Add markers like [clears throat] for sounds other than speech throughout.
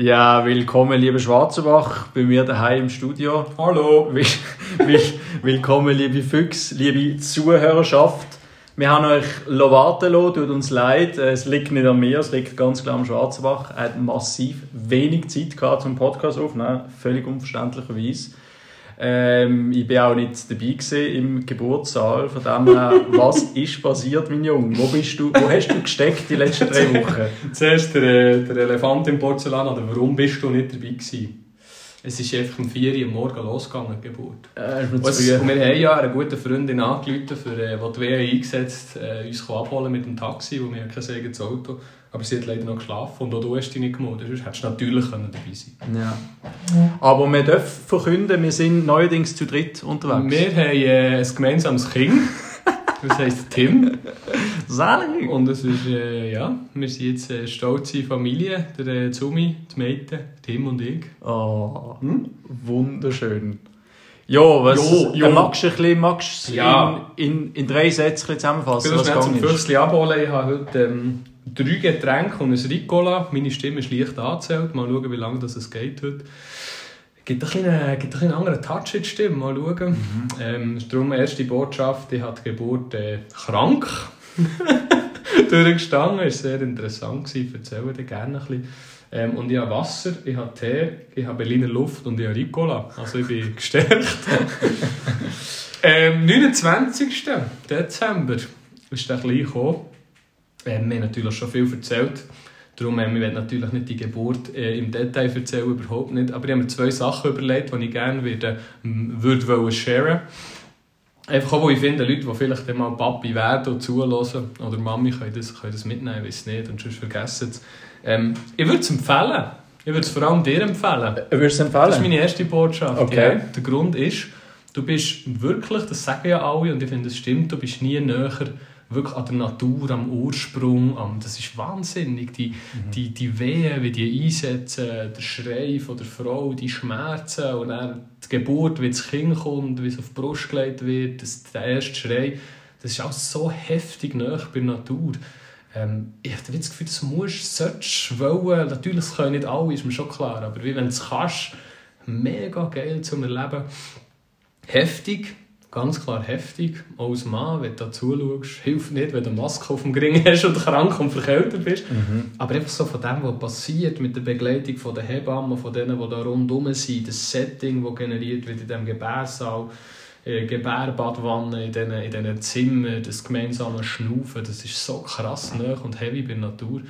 Ja, willkommen, liebe Schwarzenbach, bei mir daheim im Studio. Hallo. Will, will, willkommen, liebe Füchs, liebe Zuhörerschaft. Wir haben euch warten lassen, tut uns leid. Es liegt nicht an mir, es liegt ganz klar am Schwarzenbach. Er hat massiv wenig Zeit gehabt zum Podcast aufnehmen, völlig unverständlicherweise. Ähm, ich war auch nicht dabei im Geburtssaal. Von dem her, [laughs] was ist passiert, mein Junge? Wo, bist du, wo hast du gesteckt die letzten drei [laughs] Wochen? Zuerst der, der Elefant im Porzellan, oder warum bist du nicht dabei gewesen? Es ist einfach um 4 Uhr am Morgen losgegangen, die Geburt. Äh, und, und wir haben ja eine gute Freundin angerufen, für, äh, die die WA eingesetzt äh, uns abholen mit dem Taxi, wo wir kein eigenes Auto aber sie hat leider noch geschlafen und auch du hast dich nicht gemeldet. Sonst hättest du natürlich dabei sein Ja. Aber wir dürfen verkünden, wir sind neuerdings zu dritt unterwegs. Wir haben äh, ein gemeinsames Kind. Das heisst Tim. Selig. Und es ist, äh, ja, wir sind jetzt eine stolze Familie. Der äh, Zumi, die Mädchen, Tim und ich. Oh, hm? wunderschön. Ja, was jo, jo. Äh, magst du ein bisschen, magst ja. in, in, in drei Sätzen zusammenfassen? Ich will was zum Füchschen abholen. Ich habe heute ähm, drei Getränke und ein Ricola. Meine Stimme ist leicht angezählt. Mal schauen, wie lange das es geht heute. Gibt ein einen, gibt ein einen anderen Touch in die Stimme. Mal schauen. Mhm. Ähm, darum erste Botschaft. Ich hatte die Geburt äh, krank [laughs] durchgestanden. Das war sehr interessant. Ich erzähle dir gerne ein bisschen. Ähm, und ich habe Wasser, ich habe Tee, ich habe Berliner Luft und ich habe Ricola. Also ich bin [laughs] gestärkt. ähm, 29. Dezember ist der gleich gekommen. Ähm, wir haben natürlich schon viel erzählt. Darum, ähm, ich werde natürlich nicht die Geburt äh, im Detail erzählen, überhaupt nicht. Aber ich habe mir zwei Sachen überlegt, die ich gerne würde, würde wollen sharen Einfach auch, wo ich finde, Leute, die vielleicht mal Papi werden und zulassen oder Mami, können das, können das mitnehmen, ich weiß nicht, und sonst vergessen es. Ähm, ich würde es empfehlen. Ich würde es vor allem dir empfehlen. Äh, würdest es empfehlen? Das ist meine erste Botschaft. Okay. Ja. Der Grund ist, du bist wirklich, das sagen ja alle, und ich finde, das stimmt, du bist nie näher wirklich an der Natur, am Ursprung. Am, das ist wahnsinnig. Die, mhm. die, die Wehen, wie die einsetzen, der Schrei von der Frau, die Schmerzen und dann die Geburt, wie das Kind kommt, wie es auf die Brust gelegt wird, das, der erste Schrei. Das ist auch so heftig nah bei der Natur. Ähm, ich habe das Gefühl, das musst, sollst, wollen. Natürlich, das können nicht alle, ist mir schon klar. Aber wie wenn du es kannst, mega geil zum Erleben. Heftig, ganz klar heftig. Auch als Mann, wenn du da zuschaust, hilft nicht, wenn du eine Maske auf dem Gring [laughs] hast und krank und verkältet bist. Mhm. Aber einfach so von dem, was passiert, mit der Begleitung von den Hebammen, von denen, die da rundherum sind, das Setting, das generiert wird in diesem Gebärsaal, äh, Gebärbadwanne, in diesen, in diesen Zimmern, das gemeinsame Schnaufen, das ist so krass nah und heavy bei der Natur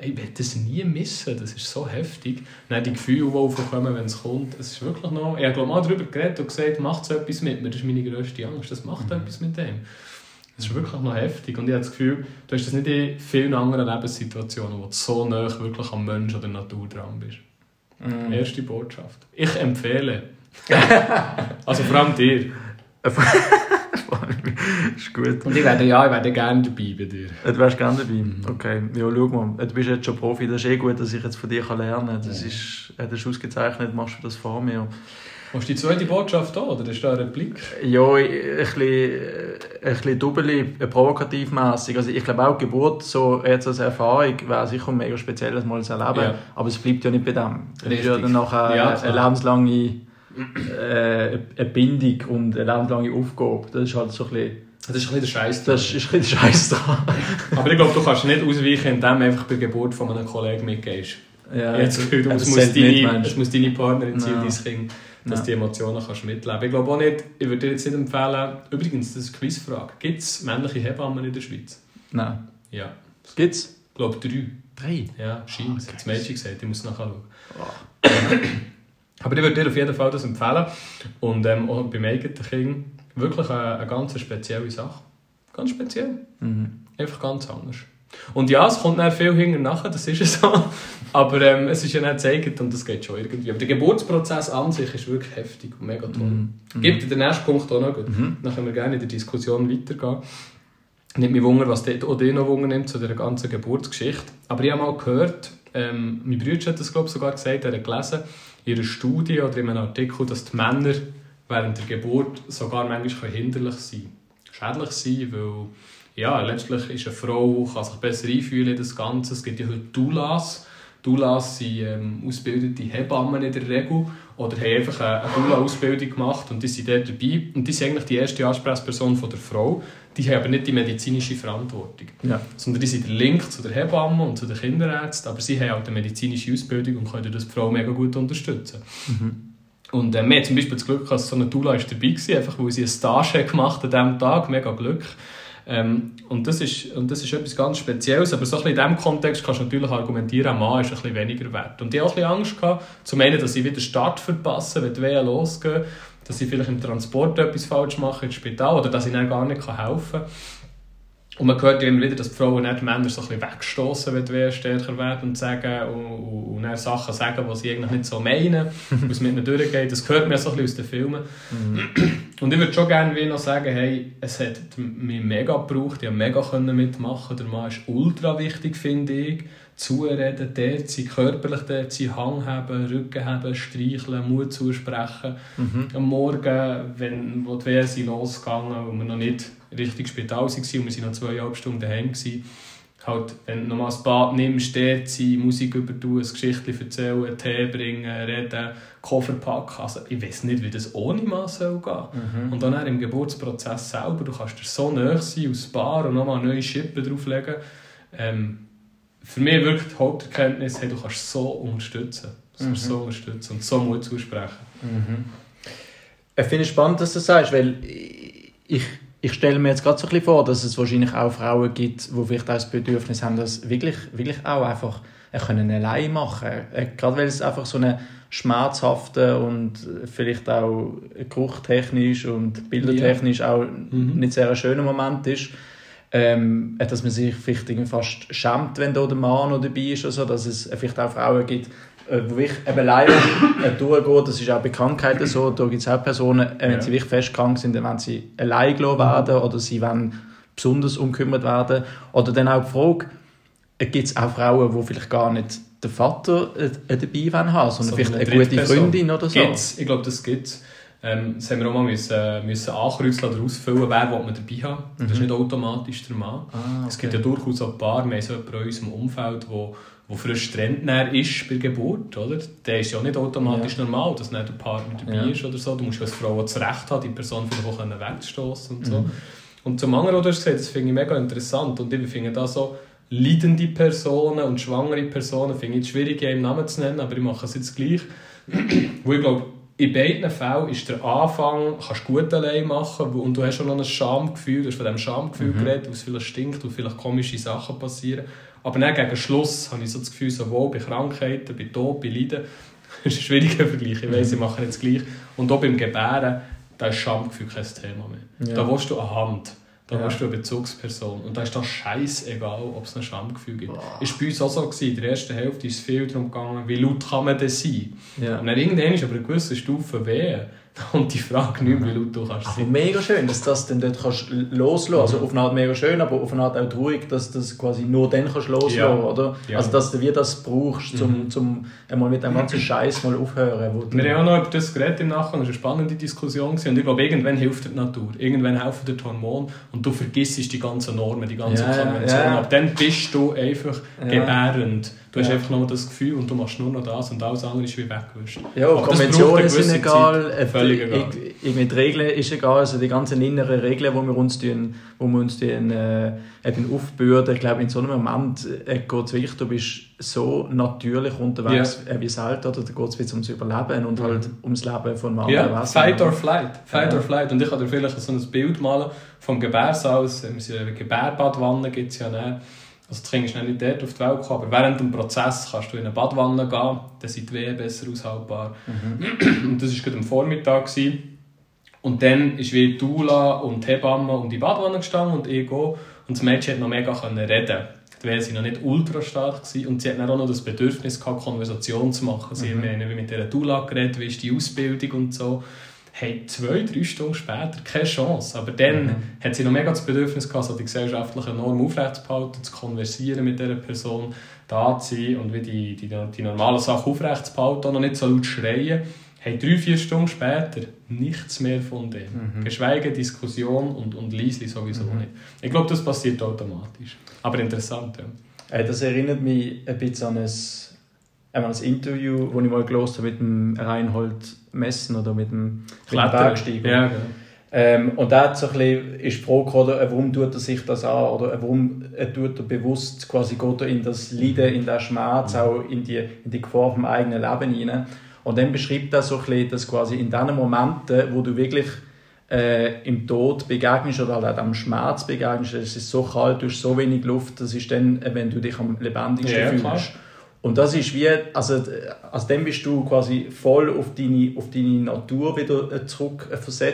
ich werde das nie missen, das ist so heftig. Dann die Gefühle, die aufkommen, wenn es kommt, es ist wirklich noch... Ich habe mal darüber geredet und gesagt, macht so etwas mit mir, das ist meine grösste Angst, das macht mhm. etwas mit dem. Das ist wirklich noch heftig und ich habe das Gefühl, du hast das nicht in vielen anderen Lebenssituationen, wo du so nah wirklich am Mensch oder Natur dran bist. Mhm. Erste Botschaft. Ich empfehle. [laughs] also vor allem dir. [laughs] [laughs] ist gut. Und ich werde, ja, ich werde gerne dabei bei dir. Du wärst gerne dabei? Mhm. Okay. Ja, schau mal. Du bist jetzt schon Profi. Das ist eh gut, dass ich jetzt von dir lernen kann. Das, ja. ist, das ist ausgezeichnet. Machst du das vor mir. Hast du die zweite Botschaft da, oder ist da ein Replik? Ja, ein bisschen, ein bisschen doppelt, provokativ mässig. Also ich glaube auch, die Geburt so jetzt als Erfahrung wäre sicher mega speziell, das mal zu erleben. Ja. Aber es bleibt ja nicht bei dem. Es ist ja dann nachher ja, eine lebenslange äh, eine Bindung und eine lebenslange Aufgabe. Das ist halt so ein bisschen... Das ist ein bisschen der Scheiß dran. Das ist ein bisschen der Scheiß dran. [laughs] Aber ich glaube, du kannst nicht ausweichen, indem du einfach bei der Geburt von einem Kollegen mitgehst. Ja, habe Gefühl, es, muss deine, muss deine Partnerin sein, dein Kind, dass du die Emotionen kannst mitleben Ich glaube auch nicht, ich würde dir jetzt nicht empfehlen, übrigens, das ist eine Quizfrage, gibt es männliche Hebammen in der Schweiz? Nein. Ja. Gibt es? Ich glaube drei. Drei? Ja, scheint. Oh, das Mädchen gesagt, ich muss nachher schauen. Oh. Aber ich würde dir auf jeden Fall das empfehlen. Und ähm, auch beim eigenen Kind wirklich eine, eine ganz spezielle Sache. Ganz speziell. Mhm. Einfach ganz anders. Und ja, es kommt dann viel hinter nachher, das ist es so. [laughs] Aber ähm, es ist ja nicht gezeigt und das geht schon irgendwie. Aber der Geburtsprozess an sich ist wirklich heftig und mega toll. Mhm. Gibt den nächsten Punkt auch noch. Mhm. Dann können wir gerne in der Diskussion weitergehen. Nicht mich wundern, was dich auch noch wundern nimmt zu dieser ganzen Geburtsgeschichte. Aber ich habe mal gehört, ähm, mein Bruder hat das glaube sogar gesagt, er hat gelesen, in einer Studie oder in einem Artikel, dass die Männer während der Geburt sogar manchmal hinderlich sein können. Schädlich sein, weil ja, letztlich ist eine Frau, kann sich besser einfühlen in das Ganze. Es gibt ja heute Doulas, Doulas sind ähm, ausgebildete Hebammen in der Regel oder haben einfach eine, eine Doula-Ausbildung gemacht und die sind dort dabei. Und die sind eigentlich die erste Ansprechperson von der Frau. Die haben aber nicht die medizinische Verantwortung. Ja. Sondern die sind der Link zu der Hebamme und zu den Kinderärzten, aber sie haben auch eine medizinische Ausbildung und können das die Frau mega gut unterstützen. Mhm. Und äh, wir zum Beispiel das Glück, dass so eine ist dabei war, einfach weil sie eine Stage gemacht an diesem Tag. Mega Glück. Ähm, und, das ist, und das ist etwas ganz Spezielles. Aber so ein bisschen in diesem Kontext kannst du natürlich argumentieren, ein Mann ist ein bisschen weniger wert. Und ich hatte ein bisschen Angst, gehabt, zum einen, dass ich wieder Start verpasse, wenn die Wehen losgehen, dass ich vielleicht im Transport etwas falsch mache ins Spital oder dass ich dann gar nicht helfen kann. Und man hört immer wieder, dass die Frauen die Männer so ein bisschen wegstoßen, wenn die stärker werden und sagen und, und, und dann Sachen sagen, die sie eigentlich nicht so meinen, [laughs] was mit ihnen durchgeht. Das hört man so ein bisschen aus den Filmen. Mhm. Und ich würde schon gerne noch sagen, hey, es hat mich mega gebraucht, ich konnte mega mitmachen. Der Mann ist ultra wichtig, finde ich. Zureden, dort sein, körperlich dort sein, Hang haben, Rücken haben, streicheln, Mut zusprechen. Mhm. Am Morgen, wenn wo die sind losgegangen und wir noch nicht richtig Spital waren und wir waren noch zweieinhalb Stunden daheim. Gewesen. Halt, wenn du nochmal das Bad nimmst, dort sein, Musik über tun, ein Geschichtchen erzählen, Tee bringen, reden, Koffer packen. Also, ich weiß nicht, wie das ohne Mann soll gehen. Mhm. Und dann im Geburtsprozess selber, du kannst dir so nahe sein aus Bar und nochmal neue Schippen drauflegen. Ähm, für mich wirklich die Haupterkenntnis, hey, du kannst so unterstützen. Du kannst mhm. so unterstützen und so Mut zusprechen. Mhm. Ich finde es spannend, dass du das sagst, weil ich ich stelle mir jetzt gerade so ein bisschen vor, dass es wahrscheinlich auch Frauen gibt, die vielleicht auch das Bedürfnis haben, das wirklich, wirklich auch einfach können allein machen können. Gerade weil es einfach so eine schmerzhafte und vielleicht auch geruchtechnisch und bildertechnisch ja. auch mhm. nicht sehr ein schöner Moment ist. Ähm, dass man sich vielleicht fast schämt, wenn da der Mann noch dabei ist, oder so, dass es vielleicht auch Frauen gibt, äh, wo ich eben leider äh, durchgehe, das ist auch Bekanntheit so, da gibt es auch Personen, äh, wenn ja. sie wirklich fest krank sind, dann wollen sie allein gelassen werden oder sie wollen besonders umkümmert werden. Oder dann auch die Frage, gibt es auch Frauen, die vielleicht gar nicht den Vater dabei haben sondern so vielleicht eine, eine gute Freundin oder so? Gibt's. Ich glaube, das gibt es. Ähm, das haben wir auch mal müssen, müssen ankreuzeln oder ausfüllen, wer will man dabei haben. Das ist mhm. nicht automatisch der Mann. Ah, okay. Es gibt ja durchaus auch ein paar, wir haben so in unserem Umfeld, wo wo frisch Trendner ist bei Geburt, oder? Der ist ja nicht automatisch ja. normal, dass nicht der Partner dabei ja. ist oder so. Du musst als Frau das Recht haben, die Person vielleicht auch wegzustoßen und so. Mhm. Und zum anderen, hast gesagt, das finde ich mega interessant und ich finde da so leidende Personen und schwangere Personen finde ich schwierig, im Namen zu nennen, aber ich mache es jetzt gleich. Wo ich glaube, in beiden Fällen ist der Anfang, kannst du gut allein machen und du hast schon noch ein Schamgefühl, du hast von diesem Schamgefühl mhm. geredet, wo es vielleicht stinkt und vielleicht komische Sachen passieren. Aber dann gegen Schluss habe ich so das Gefühl, sowohl bei Krankheiten, bei Tod, bei Leiden, das [laughs] ist ein schwieriger Vergleich, ich weiss, ich mache jetzt gleich, und auch beim Gebären, da ist Schamgefühl kein Thema mehr. Ja. Da willst du eine Hand, da ja. willst du eine Bezugsperson und da ist das scheißegal, ob es ein Schamgefühl gibt. Boah. Ist bei uns auch so gewesen, in der ersten Hälfte ist es viel darum gegangen, wie laut kann man denn sein? Ja. Und dann irgendwann ist aber eine gewisse Stufe weh [laughs] und die Frage nicht mehr, wie laut du kannst aber mega schön, dass das dann dort kannst loslassen kannst. Also auf eine Art mega schön, aber auf eine Art auch ruhig, dass du das quasi nur dann kannst loslassen ja. oder? Ja. Also dass du wie das brauchst, um mhm. zum einmal mit dem ganzen [clears throat] Scheiß mal aufhören. Wo Wir haben auch noch über das geredet im Nachhinein, das war eine spannende Diskussion und ich glaube, irgendwann hilft die Natur, irgendwann helfen die Hormone und du vergisst die ganzen Normen, die ganzen ja, Konventionen. Ja. Ab dann bist du einfach gebärend. Du hast einfach nur das Gefühl und du machst nur noch das und alles andere ist wie weggewischt. Ja, Konventionen sind egal, völlig egal. Irgendwie die Regeln ist egal, also die ganzen inneren Regeln, die wir uns, tun, wo wir uns tun, äh, eben aufbürden. Ich glaube, in so einem Moment äh, geht es wirklich, du bist so natürlich unterwegs yeah. äh, wie selten, oder da geht es ums Überleben und halt mhm. ums Leben von einem anderen yeah. Fight or flight. Fight ja. or flight. Und ich kann dir vielleicht so ein Bild malen vom Gebärsaal, Gebärbadwanne gibt es ja nicht also das Kind ist nicht dort auf die Welt gekommen, aber während dem Prozess kannst du in eine Badwanne gehen, dann sind die Wehen besser aushaltbar. Mhm. Und das war gerade am Vormittag. Gewesen. Und dann ist wie Dula und die Hebamme um die Badwanne gestanden und ich gehe. Und das Mädchen konnte noch mega reden. Die Wehen waren noch nicht ultra stark gewesen. und sie hat dann auch noch das Bedürfnis gehabt, Konversation zu machen. Sie mhm. haben mit dieser Dula geredet, wie ist die Ausbildung und so hey, zwei, drei Stunden später keine Chance. Aber dann mhm. hat sie noch mega das Bedürfnis gehabt, so die gesellschaftliche Norm aufrechtzuerhalten, zu konversieren mit dieser Person, da zu sein und wie die, die, die normalen Sachen aufrechtzuerhalten, noch nicht so laut schreien. Hey, drei, vier Stunden später nichts mehr von dem. Mhm. Geschweige Diskussion und, und leise sowieso mhm. nicht. Ich glaube, das passiert automatisch. Aber interessant, ja. Das erinnert mich ein bisschen an ein einmal das Interview, das ich mal gelesen habe mit dem Reinhold Messen oder mit dem. Bergsteiger. Ja, genau. Ähm, und da hat so ein bisschen, ist Frage, oder, äh, warum tut er sich das an? Oder äh, warum äh, tut er bewusst quasi geht er in das Leiden, in den Schmerz, auch in die, in die Gefahr vom eigenen Leben hinein. Und dann beschreibt er so ein bisschen, dass quasi in diesen Momenten, wo du wirklich äh, im Tod begegnest oder halt auch am Schmerz begegnest, es ist so kalt, du hast so wenig Luft, das ist dann, wenn du dich am lebendigsten Ja, fühlst. klar. Und das ist wie, also, also dann bist du quasi voll auf deine, auf deine Natur wieder äh, zurück äh,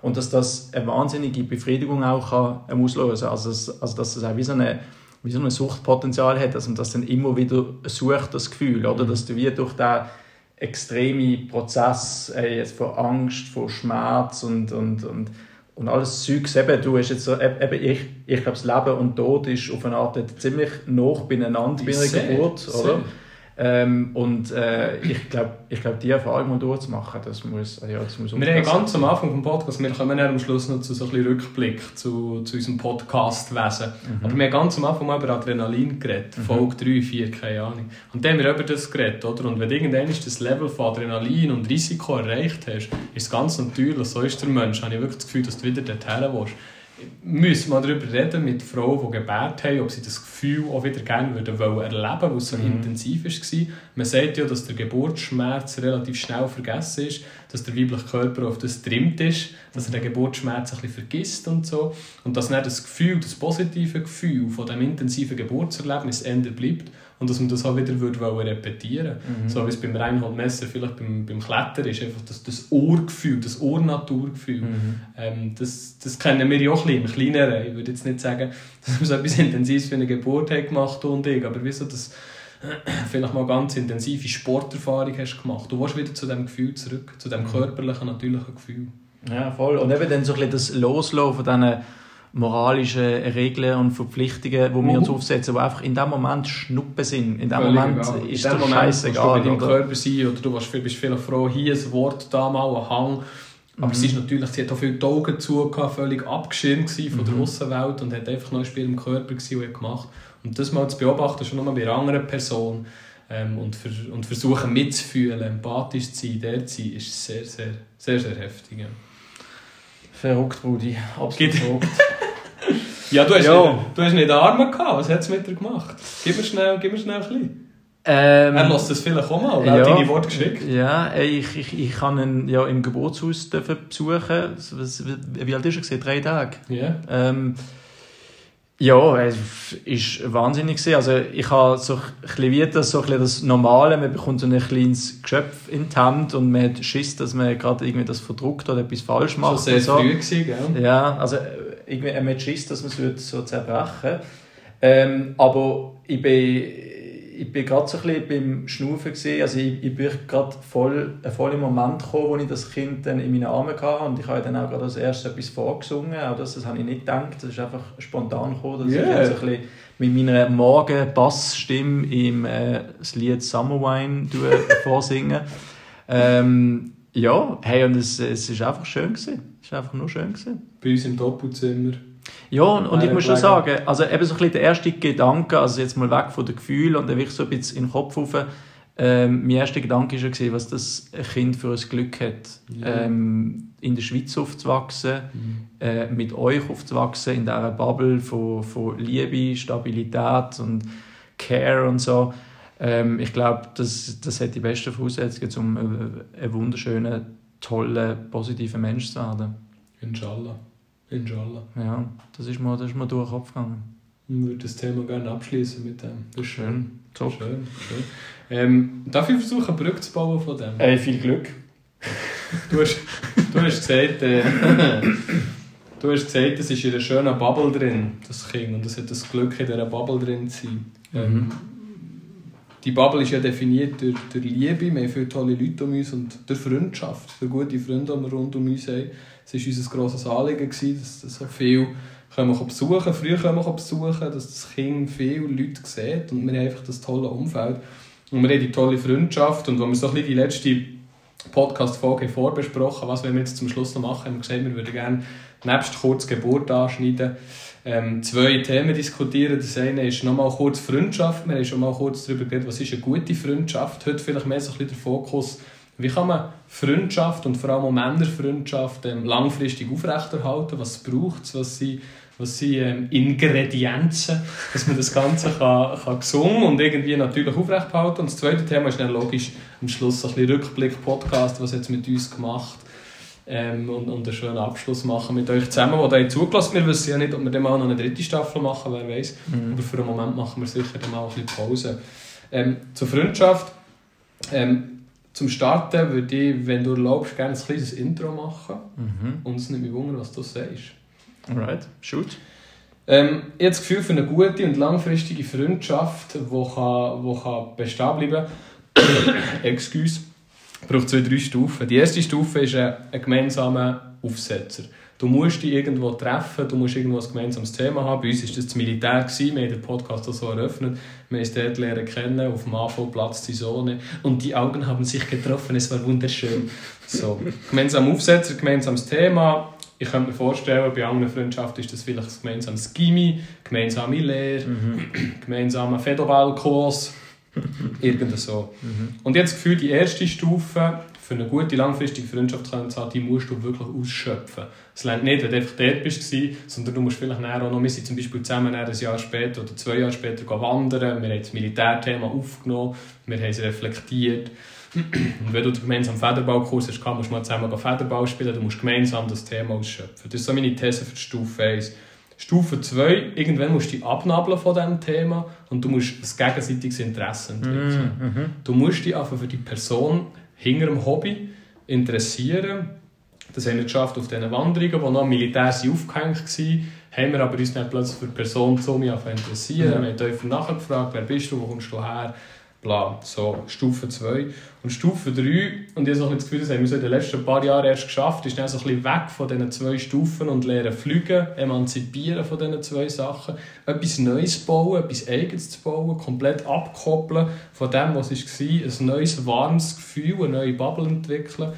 und dass das eine wahnsinnige Befriedigung auch kann, ähm, auslösen kann. Also, also dass es auch wie so eine wie so ein Suchtpotenzial hat, dass man das dann immer wieder sucht, das Gefühl, oder? Dass du wie durch den extremen Prozess äh, jetzt von Angst, von Schmerz und, und, und, und alles Zeugs, eben, du hast jetzt so, eben, ich, ich glaube, das Leben und Tod ist auf eine Art ziemlich nah beieinander bei einer Geburt, oder? Ähm, und äh, ich glaube, ich glaub, die Erfahrung mal durchzumachen, das muss, ja, das muss Wir haben ganz am Anfang vom Podcast, wir kommen dann am Schluss noch zu so ein bisschen Rückblick zu, zu unserem Podcast-Wesen. Aber wir haben ganz am Anfang mal über Adrenalin geredet, Folge 3, 4, keine Ahnung. Und dann haben wir über das geredet, oder? Und wenn du irgendwann das Level von Adrenalin und Risiko erreicht hast, ist es ganz natürlich, so ist der Mensch, habe ich wirklich das Gefühl, dass du wieder dorthin willst. Müssen wir darüber reden mit Frauen, die gebärt haben, ob sie das Gefühl auch wieder gerne würden wollen erleben, weil es so intensiv war. Man sagt ja, dass der Geburtsschmerz relativ schnell vergessen ist, dass der weibliche Körper auf das trimmt ist, dass er den Geburtsschmerz ein bisschen vergisst und so. Und dass dann das Gefühl, das positive Gefühl von dem intensiven Geburtserlebnis ändert bleibt und dass man das auch wieder würde repetieren So wie es beim Reinhold Messer vielleicht beim, beim Klettern ist, einfach das, das Ohrgefühl, das Ohrnaturgefühl. Ähm, das, das kennen wir ja auch ein bisschen im Kleineren. Ich würde jetzt nicht sagen, [laughs] dass wir so etwas Intensives für eine Geburt haben gemacht und ich, aber wieso das [clears throat] vielleicht mal ganz intensive Sporterfahrung hast gemacht. Du willst wieder zu dem Gefühl zurück, zu dem körperlichen, natürlichen Gefühl. Ja, voll. Und eben dann so ein bisschen das Loslassen von diesen moralischen Regeln und Verpflichtungen, die wir Mhm. uns aufsetzen, die einfach in dem Moment Schnuppen sind. In dem Völlig Moment egal. ist In dem Moment scheißegal. Du bei deinem? Körper sein oder du willst- bist vielleicht froh, hier ein Wort, da mal ein Hang. Aber es ist natürlich, sie hat auch viel die Augen zu, völlig abgeschirmt von der Aussenwelt und hat einfach noch ein Spiel im Körper gewesen, gemacht. Und das mal zu beobachten, schon nochmal bei einer anderen Person ähm, und, ver und versuchen mitzufühlen, empathisch zu sein, der zu sein, ist sehr, sehr, sehr, sehr heftig. Ja, Verrückt, Brudi. Absolut Geht- verrückt. [laughs] ja du, hast Ja. Nicht, du hast nicht Arme gehabt, was hat es mit dir gemacht? Gib mir schnell, gib mir schnell ein bisschen. Ähm, Er lässt das vielleicht auch mal, er hat ja. deine Worte geschickt. Ja, ey, ich, ich, ich kann ihn ja im Geburtshaus dürfen besuchen. Wie alt ist er? Drei Tage. Ja. Ähm, ja, es war wahnsinnig. gewesen. Also ich habe so ein bisschen wie das, so ein bisschen das Normale, man bekommt so ein kleines Geschöpf in die Hand und man hat Schiss, dass man gerade irgendwie das verdruckt oder etwas falsch macht. sehr und so. früh gewesen, gell? Ja, also irgendwie man hat Schiss, dass man es würde so zerbrechen ähm, Aber ich bin, ich bin gerade so ein bisschen beim Schnaufen. Also ich, ich bin gerade voll, äh, voll im Moment gekommen, wo ich das Kind dann in meinen Armen hatte und ich habe dann auch gerade als erstes etwas vorgesungen. Auch das, das habe ich nicht gedacht, das ist einfach spontan gekommen, dass Yeah. ich jetzt so ein bisschen mit meiner Morgen-Bassstimme im äh, das Lied Summer Wine tue, [laughs] vorsingen. Ähm, ja, hey, und es, es ist einfach schön gewesen. Es ist einfach nur schön gewesen. Bei uns im Doppelzimmer. Ja, und, und ich Meine muss schon sagen, also eben so ein bisschen der erste Gedanke, also jetzt mal weg von den Gefühlen und dann wirklich so ein bisschen in den Kopf rauf, ähm, mein erster Gedanke war, schon, was das Kind für ein Glück hat, Ja. ähm, in der Schweiz aufzuwachsen, äh, mit euch aufzuwachsen, in dieser Bubble von, von Liebe, Stabilität und Care und so. Ähm, ich glaube, das, das hat die besten Voraussetzungen, um ein, ein wunderschöner, toller, positiver Mensch zu werden. Inshallah. Inshallah. Ja, das ist mir, das ist mir durch den Kopf gegangen. Ich würde das Thema gerne abschließen mit dem. Das ist Schön. Top. Schön, schön. Ähm, darf ich versuchen, eine Brücke zu bauen von dem? Ey, viel Glück. Du hast, du hast gesagt, äh, du hast gesagt, es ist in einer schönen Bubble drin, das Kind, und es hat das Glück, in dieser Bubble drin zu sein. Ähm, die Bubble ist ja definiert durch, durch Liebe, wir haben viele tolle Leute um uns und durch Freundschaft, durch gute Freunde, die wir rund um uns haben. Es war unser grosses Anliegen, dass, dass so viel können wir besuchen früher können wir besuchen, dass das Kind viele Leute sieht und wir haben einfach das tolle Umfeld. Und wir haben die tolle Freundschaft und wenn wir so ein bisschen die letzte Podcast-Folge vorbesprochen, was wir jetzt zum Schluss noch machen, haben wir gesagt, wir würden gerne nebst kurz Geburt anschneiden, ähm, zwei Themen diskutieren. Das eine ist nochmal kurz Freundschaft. Wir haben schon mal kurz darüber geredet, was ist eine gute Freundschaft. Heute vielleicht mehr so ein bisschen der Fokus, wie kann man Freundschaft und vor allem auch Männerfreundschaft ähm, langfristig aufrechterhalten? Was braucht es? Was sind, was sind ähm, Ingredienzen, dass man das Ganze [laughs] kann, kann gesungen und irgendwie natürlich aufrechterhalten Und das zweite Thema ist dann logisch am Schluss ein bisschen Rückblick-Podcast, was jetzt mit uns gemacht ähm, und, und einen schönen Abschluss machen mit euch zusammen, die da zugelassen Wir wissen ja nicht, ob wir dann mal noch eine dritte Staffel machen, wer weiß. Mhm. Aber für einen Moment machen wir sicher dann mal ein bisschen Pause. Ähm, zur Freundschaft. Ähm, zum Starten würde ich, wenn du erlaubst, gerne ein kleines Intro machen. Mhm. Und es nimmt mich wunder, was du sagst. Alright, shoot. Ähm, ich habe das Gefühl, für eine gute und langfristige Freundschaft, die kann, die kann bestehen bleiben [coughs] Excuse, braucht zwei, drei Stufen. Die erste Stufe ist ein, ein gemeinsamer Aufsetzer. Du musst dich irgendwo treffen, du musst irgendwo ein gemeinsames Thema haben. Bei uns war das das Militär, gewesen. wir haben den Podcast so eröffnet. Wir haben dort lernen kennen, auf dem AV-Platz die Sonne. Und die Augen haben sich getroffen, es war wunderschön. So, gemeinsam Aufsetzer, gemeinsames Thema. Ich könnte mir vorstellen, bei anderen Freundschaften ist das vielleicht ein gemeinsames Gimmi, gemeinsame Lehre, mhm. gemeinsamer Fedoballkurs, [laughs] irgend so. Mhm. Und jetzt das Gefühl, die erste Stufe für eine gute langfristige Freundschaft zu haben, die musst du wirklich ausschöpfen. Es lernt nicht, wenn du einfach dort bist, sondern du musst vielleicht auch noch, wir sind zum Beispiel zusammen ein Jahr später oder zwei Jahre später wandern, wir haben das Militärthema aufgenommen, wir haben es reflektiert. Und wenn du gemeinsam Federballkurs hast, musst du mal zusammen Federball spielen, du musst gemeinsam das Thema ausschöpfen. Das ist so meine These für Stufe 1. Stufe 2, irgendwann musst du dich abnabeln von diesem Thema und du musst ein gegenseitiges Interesse entwickeln. Mm -hmm. Du musst dich einfach für die Person hinter dem Hobby interessieren. Das haben wir geschafft auf diesen Wanderungen, wo noch Militär aufgehängt waren. Haben wir aber uns nicht plötzlich für die Person zu mir interessieren. Ja. Wir haben tiefer nachgefragt, wer bist du, wo kommst du her? Bla, so Stufe 2. Und Stufe 3, und ich habe das Gefühl, das haben wir so in den letzten paar Jahren erst geschafft, ist dann so ein bisschen weg von diesen zwei Stufen und lernen fliegen, emanzipieren von diesen zwei Sachen, etwas Neues bauen, etwas Eigenes zu bauen, komplett abkoppeln von dem, was es war, ein neues, warmes Gefühl, eine neue Bubble entwickeln.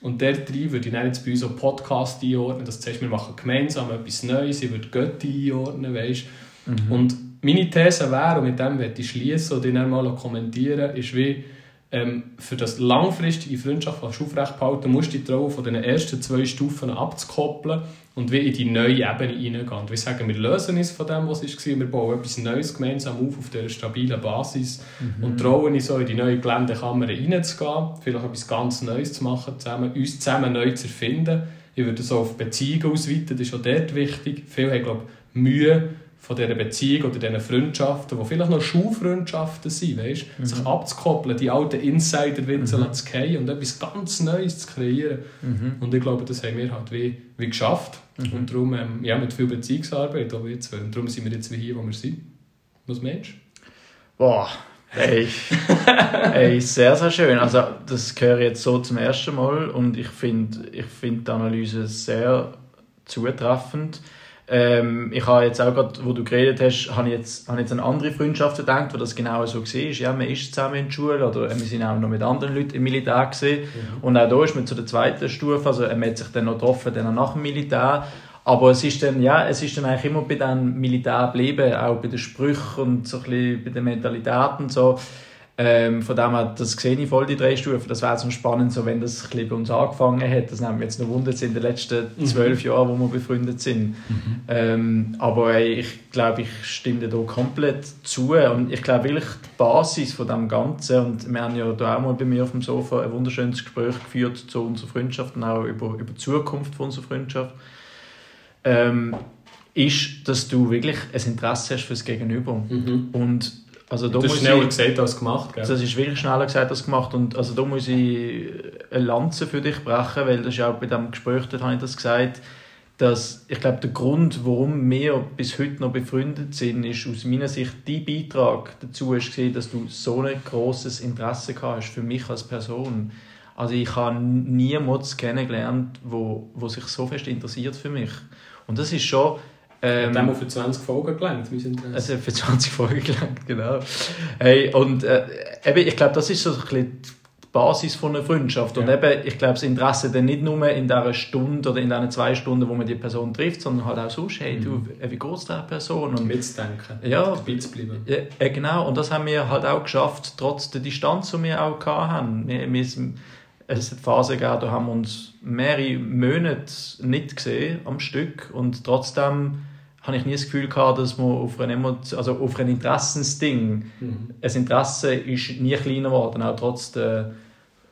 Und dort drin würde ich dann jetzt bei uns auch Podcast einordnen, das heißt, wir machen gemeinsam etwas Neues, ich würde Götti einordnen, weißt mhm. Und meine These wäre, und mit dem werde ich schließen und dann mal kommentieren, ist wie, ähm, für das langfristige Freundschaft aufrechtzuerhalten, musst du dich trauen, von den ersten zwei Stufen abzukoppeln und wie in die neue Ebene hineingehen. Und wir sagen, wir lösen uns von dem, was war, wir bauen etwas Neues gemeinsam auf, auf dieser stabilen Basis mhm. und trauen uns so in die neue Geländekammer hineinzugehen, vielleicht etwas ganz Neues zu machen, zusammen, uns zusammen neu zu erfinden. Ich würde so auf Beziehungen ausweiten, das ist auch dort wichtig. Viele haben, glaube ich, Mühe, von dieser Beziehung oder diesen Freundschaften, die vielleicht noch Schulfreundschaften sind, weißt? Mhm. sich abzukoppeln, die alten Insider-Witze mhm. zu fallen und etwas ganz Neues zu kreieren. Mhm. Und ich glaube, das haben wir halt wie, wie geschafft. Mhm. Und darum, ähm, ja, mit viel Beziehungsarbeit auch jetzt, und darum sind wir jetzt wie hier, wo wir sind. Was meinst du? Boah, Ey, [laughs] ey, sehr, sehr schön. Also, das höre ich jetzt so zum ersten Mal und ich finde ich find die Analyse sehr zutreffend. Ähm, ich habe jetzt auch gerade, wo du geredet hast, habe ich jetzt, habe jetzt an andere Freundschaften gedacht, wo das genau so war. Ja, man ist zusammen in der Schule oder wir sind auch noch mit anderen Leuten im Militär gesehen. Mhm. Und auch da ist man zu der zweiten Stufe, also man hat sich dann noch getroffen, dann nach dem Militär. Aber es ist dann, ja, es ist dann eigentlich immer bei dem Militär geblieben, auch bei den Sprüchen und so ein bisschen bei den Mentalitäten und so. Ähm, von dem her, das sehe ich voll, die drei Stufen. Das wäre so spannend, so wenn das ein bei uns angefangen hat. Das nehmen wir jetzt noch Wunder in den letzten mhm. zwölf mhm. Jahren, wo wir befreundet sind. Mhm. Ähm, aber ey, ich glaube, ich stimme da komplett zu. Und ich glaube wirklich, die Basis von dem Ganzen, und wir haben ja da auch mal bei mir auf dem Sofa ein wunderschönes Gespräch geführt zu unserer Freundschaft und auch über, über die Zukunft von unserer Freundschaft, ähm, ist, dass du wirklich ein Interesse hast fürs Gegenüber. Mhm. Und also da das ist schneller ich, gesagt als gemacht, gell? Das ist wirklich schneller gesagt als gemacht und also da muss ich eine Lanze für dich brechen, weil das ist auch bei diesem Gespräch, dort habe ich das gesagt, dass ich glaube, der Grund, warum wir bis heute noch befreundet sind, ist aus meiner Sicht dein Beitrag dazu ist gesehen, dass du so ein großes Interesse hast für mich als Person. Also ich habe niemals kennengelernt, wo, wo sich so fest interessiert für mich. Und das ist schon ähm, Hat für 20 Folgen gelangt, Also für 20 Folgen [laughs] gelangt, genau. Hey, und äh, eben, ich glaube, das ist so ein bisschen die Basis von einer Freundschaft. Und Ja. eben, ich glaube, das Interesse dann nicht nur in dieser Stunde oder in diesen zwei Stunden, wo man die Person trifft, sondern halt auch sonst, hey, du, äh, wie geht es dieser Person? Und Mitzudenken. Ja. Dabei zu bleiben. ja, äh, genau, und das haben wir halt auch geschafft, trotz der Distanz, die wir auch hatten. Wir, wir sind, es hat Phasen gegeben, da haben wir uns mehrere Monate nicht gesehen am Stück und trotzdem habe ich nie das Gefühl gehabt, dass wir auf ein, also auf ein Interessensding, Mhm. ein Interesse ist nie kleiner geworden, auch trotz der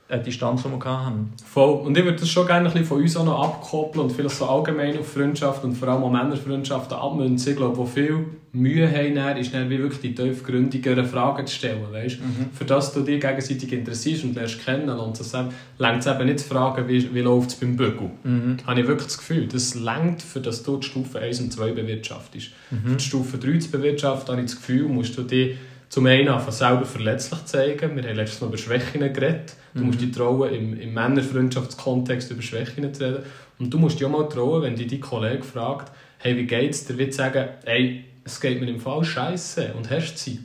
Distanz, die wir hatten. Voll. Und ich würde das schon gerne ein bisschen von uns auch noch abkoppeln und vielleicht so allgemein auf Freundschaft und vor allem auch Männerfreundschaften abmünzen. Ich glaube, wo viel Mühe haben, dann, ist dann wie wirklich die tiefgründigeren Fragen zu stellen. Weißt? Für das du dich gegenseitig interessierst und lernst kennen, und es längt es eben nicht zu fragen, wie, wie läuft es beim Bügel. Mhm. habe ich wirklich das Gefühl, das längt, für dass du die Stufe 1 und 2 bewirtschaftest. Mhm. Für die Stufe 3 zu bewirtschaften, habe ich das Gefühl, musst du dich zum einen einfach selber verletzlich zeigen. Wir haben letztes Mal über Schwächen geredet. Du musst dich trauen, im, im Männerfreundschaftskontext über Schwächen zu reden. Und du musst dich auch mal trauen, wenn dich dein Kollege fragt, hey, wie geht's dir, zu sagen, hey, es geht mir im Fall scheiße und hast Zeit.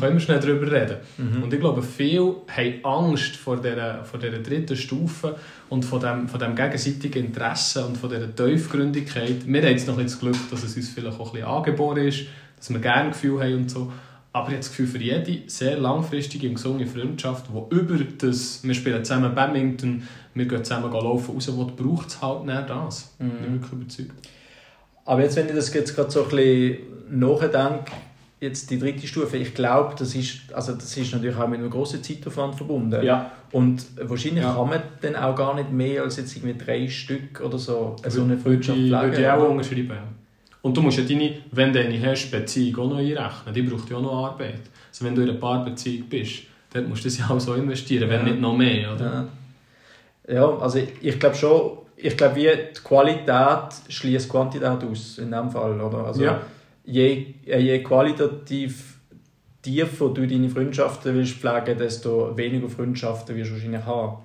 Können wir schnell darüber reden. Und ich glaube, viele haben Angst vor dieser, vor dieser dritten Stufe und von dem, von dem gegenseitigen Interesse und von dieser Tiefgründigkeit. Wir haben jetzt noch ein das Glück, dass es uns vielleicht auch ein bisschen angeboren ist, dass wir gerne Gefühl haben und so. Aber ich habe das Gefühl, für jede sehr langfristige und gesunde Freundschaft, die über das, wir spielen zusammen Badminton, wir gehen zusammen laufen raus, wo braucht es halt nicht das. Ich bin wirklich überzeugt. Aber jetzt, wenn ich das jetzt gerade so ein bisschen nachdenke, jetzt die dritte Stufe, ich glaube, das ist, also das ist natürlich auch mit einem grossen Zeitaufwand verbunden. Ja. Und wahrscheinlich Ja. kann man dann auch gar nicht mehr als jetzt irgendwie drei Stück oder so, so eine Freundschaft pflegen. würde ich auch unterschreiben. ja. Und du musst ja deine, wenn du eine hast, Beziehung auch noch einrechnen. Die braucht ja auch noch Arbeit. Also wenn du in einer Paarbeziehung bist, dann musst du das ja auch so investieren, wenn Ja. nicht noch mehr. Oder? Ja, ja also ich, ich glaube schon, ich glaube, wie die Qualität schließt Quantität aus, in dem Fall, oder? Also Ja. je, je qualitativ tiefer du deine Freundschaften willst pflegen, desto weniger Freundschaften wirst du wahrscheinlich haben.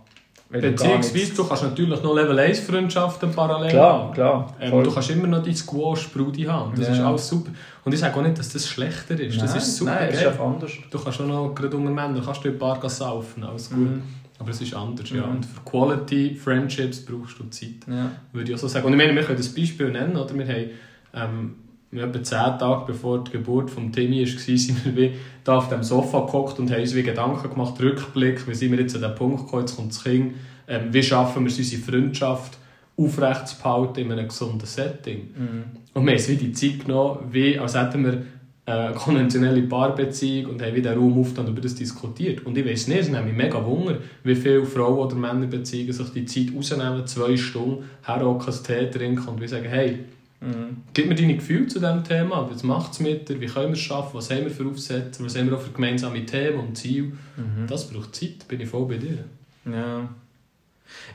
Weil du Beziehungsweise, du kannst natürlich noch Level 1 Freundschaften parallel Klar, haben. klar. Ähm, voll. du kannst immer noch dein Squash-Brudi haben. Das Ja. ist alles super. Und ich sage auch nicht, dass das schlechter ist. das Nein, ist super Nein, es ist anders. Du kannst auch noch, gerade unter Männern, kannst du in ein gehen saufen, alles gut. Mhm. Aber es ist anders, ja. Mhm. Und für Quality Friendships brauchst du Zeit. Ja. würde ich auch so sagen. Und ich meine, wir können das Beispiel nennen, oder? Wir haben ähm, etwa zehn Tage bevor die Geburt von Timmy war, sind wir wie da auf dem Sofa gehockt und haben uns wie Gedanken gemacht, Rückblick, wie sind wir jetzt an den Punkt gekommen, jetzt kommt das Kind, ähm, wie schaffen wir es, unsere Freundschaft aufrechtzuerhalten in einem gesunden Setting. Mhm. Und wir haben uns wie die Zeit genommen, wie, als hätten wir eine konventionelle Paarbeziehung und haben wieder Raum aufgetan und über das diskutiert. Und ich weiss nicht, es nimmt mich mega Wunder, wie viele Frauen oder Männerbeziehungen sich die Zeit rausnehmen, zwei Stunden, herhocken, einen Tee trinken und wie sagen, hey, Mhm. gib mir deine Gefühle zu diesem Thema, was macht es mit dir, wie können wir es schaffen, was haben wir für Aufsätze, was haben wir auch für gemeinsame Themen und Ziele. Mhm. Das braucht Zeit, bin ich voll bei dir. Ja.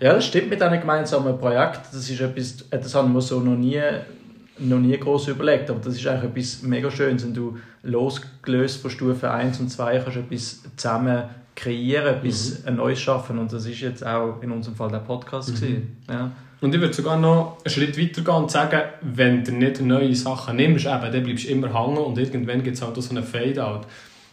ja, das stimmt mit diesen gemeinsamen Projekten. Das ist etwas, das haben wir so noch nie, noch nie groß überlegt. Aber das ist eigentlich etwas mega Schönes, wenn du losgelöst von Stufe 1 und 2 kannst etwas zusammen kreieren, etwas ein Neues schaffen. Und das ist jetzt auch in unserem Fall der Podcast. gewesen. Ja. Und ich würde sogar noch einen Schritt weiter gehen und sagen, wenn du nicht neue Sachen nimmst, eben, dann bleibst du immer hängen und irgendwann gibt es halt auch so einen Fade-out.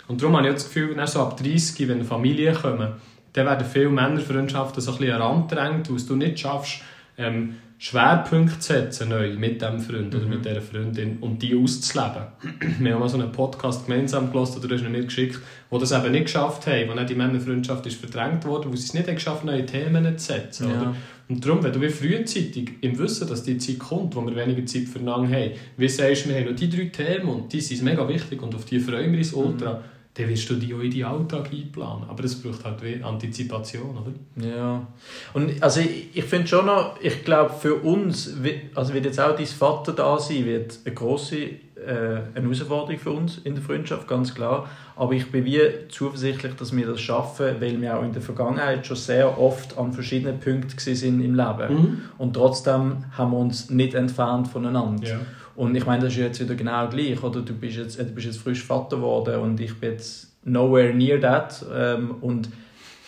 Und darum habe ich das Gefühl, dann so ab 30, wenn Familien kommen, dann werden viele Männerfreundschaften so ein bisschen herandrängt, weil du nicht schaffst, ähm, Schwerpunkte zu setzen neu mit diesem Freund oder mit dieser Freundin und die auszuleben. [clears throat] Wir haben mal so einen Podcast gemeinsam gehört, oder hast ihn mir geschickt, wo das eben nicht geschafft haben, wo dann die Männerfreundschaft ist verdrängt worden, wo sie es nicht haben geschafft neue Themen zu setzen. Ja. Oder? Und darum, wenn du wie frühzeitig im Wissen, dass die Zeit kommt, wo wir weniger Zeit füreinander haben, wie sagst du, wir haben die drei Themen und die sind mega wichtig und auf die freuen wir uns ultra, dann wirst du die auch in deinen Alltag einplanen. Aber das braucht halt wie Antizipation, oder? Ja. Und also ich, ich finde schon noch, ich glaube für uns, also wird jetzt auch dein Vater da sein, wird eine grosse äh, eine Herausforderung für uns in der Freundschaft, ganz klar. Aber ich bin wie zuversichtlich, dass wir das schaffen, weil wir auch in der Vergangenheit schon sehr oft an verschiedenen Punkten sind im Leben. Mhm. Und trotzdem haben wir uns nicht entfernt voneinander. Ja. Und ich meine, das ist jetzt wieder genau gleich, oder? Du bist jetzt, äh, du bist jetzt frisch Vater geworden und ich bin jetzt nowhere near that. Ähm, und,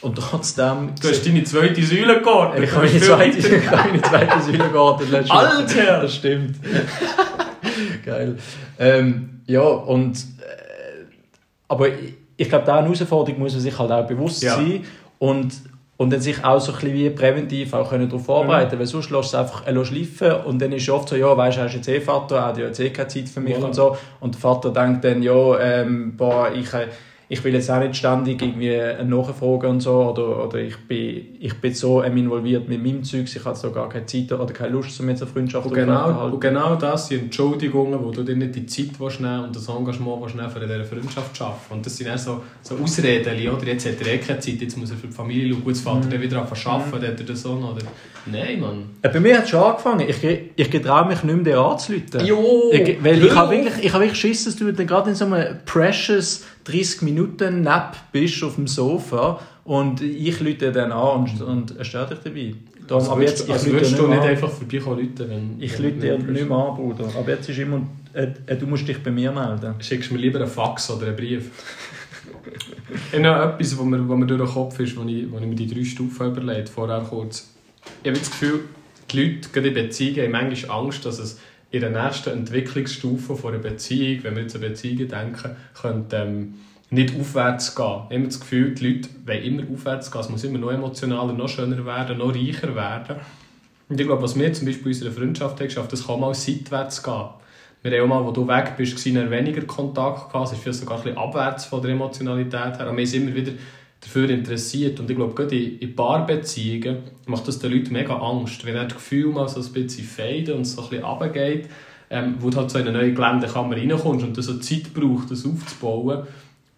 und trotzdem... Du hast deine zweite Säule geordnet. Ich habe meine zweite, [laughs] meine zweite Säule geordnet. Alter! Das stimmt. Geil. Ähm, ja, und... Äh, aber ich, ich glaube, diese Herausforderung muss man sich halt auch bewusst Ja. sein. und und dann sich auch so ein bisschen wie präventiv auch können darauf vorbereiten Mhm. weil sonst lässt es einfach äh, schleifen und dann ist es oft so, ja, weißt du, hast jetzt eh Vater, hat ja jetzt eh keine Zeit für mich Voilà. und so und der Vater denkt dann, ja, ähm, boah, ich, äh, ich will jetzt auch nicht ständig irgendwie nachfragen und so oder, oder ich, bin, ich bin so involviert mit meinem Zeugs, ich habe so gar keine Zeit oder keine Lust, um jetzt eine Freundschaft Und genau, und genau das sind Entschuldigungen, wo du dir nicht die Zeit willst nehmen und das Engagement willst nehmen, für diese Freundschaft zu arbeiten. Und das sind dann so, so Ausreden, oder jetzt hat er eh keine Zeit, jetzt muss er für die Familie schauen, gut, Vater Mhm. dann wieder anfangen zu arbeiten, dann hat er das so. Oder... Nein, Mann. Äh, Bei mir hat es schon angefangen. Ich, ich getraue mich nicht mehr, dir anzuleiten. Jo! Ich, weil ich hör habe wirklich, ich habe wirklich Schiss, dass du dann gerade in so einem precious 30 Minuten Nap bist auf dem Sofa und ich lüte dir dann an und, und er stört dich dabei. Darum, Also aber jetzt, du, ich also würdest du nicht an. einfach vorbeikommen, Leute, wenn... Ich lüte dir nicht mehr an, Bruder. Aber jetzt ist immer, äh, äh, du musst dich bei mir melden. Schickst du mir lieber einen Fax oder einen Brief. ich habe etwas, was mir, was mir durch den Kopf ist, wo ich, wo ich mir die drei Stufen überlegt vorher kurz. Ich habe das Gefühl, die Leute, gerade in Beziehungen, haben manchmal Angst, dass es in der nächsten Entwicklungsstufe von einer Beziehung, wenn wir jetzt an Beziehungen denken, könnte, ähm, nicht aufwärts gehen. Ich habe immer das Gefühl, die Leute wollen immer aufwärts gehen. Es muss immer noch emotionaler, noch schöner werden, noch reicher werden. Und ich glaube, was wir zum Beispiel in unserer Freundschaft haben geschafft, das kann mal seitwärts gehen. Wir haben auch mal, wo du weg bist, weniger Kontakt gehabt. Es ist vielleicht sogar ein bisschen abwärts von der Emotionalität her. Aber wir sind immer wieder dafür interessiert. Und ich glaube, gerade in, in Paarbeziehungen macht das den Leuten mega Angst. Wenn er das Gefühl mal so ein bisschen faden und so ein bisschen runtergeht, ähm, wo du halt so in eine neue Geländekammer reinkommst und das so Zeit braucht, das aufzubauen,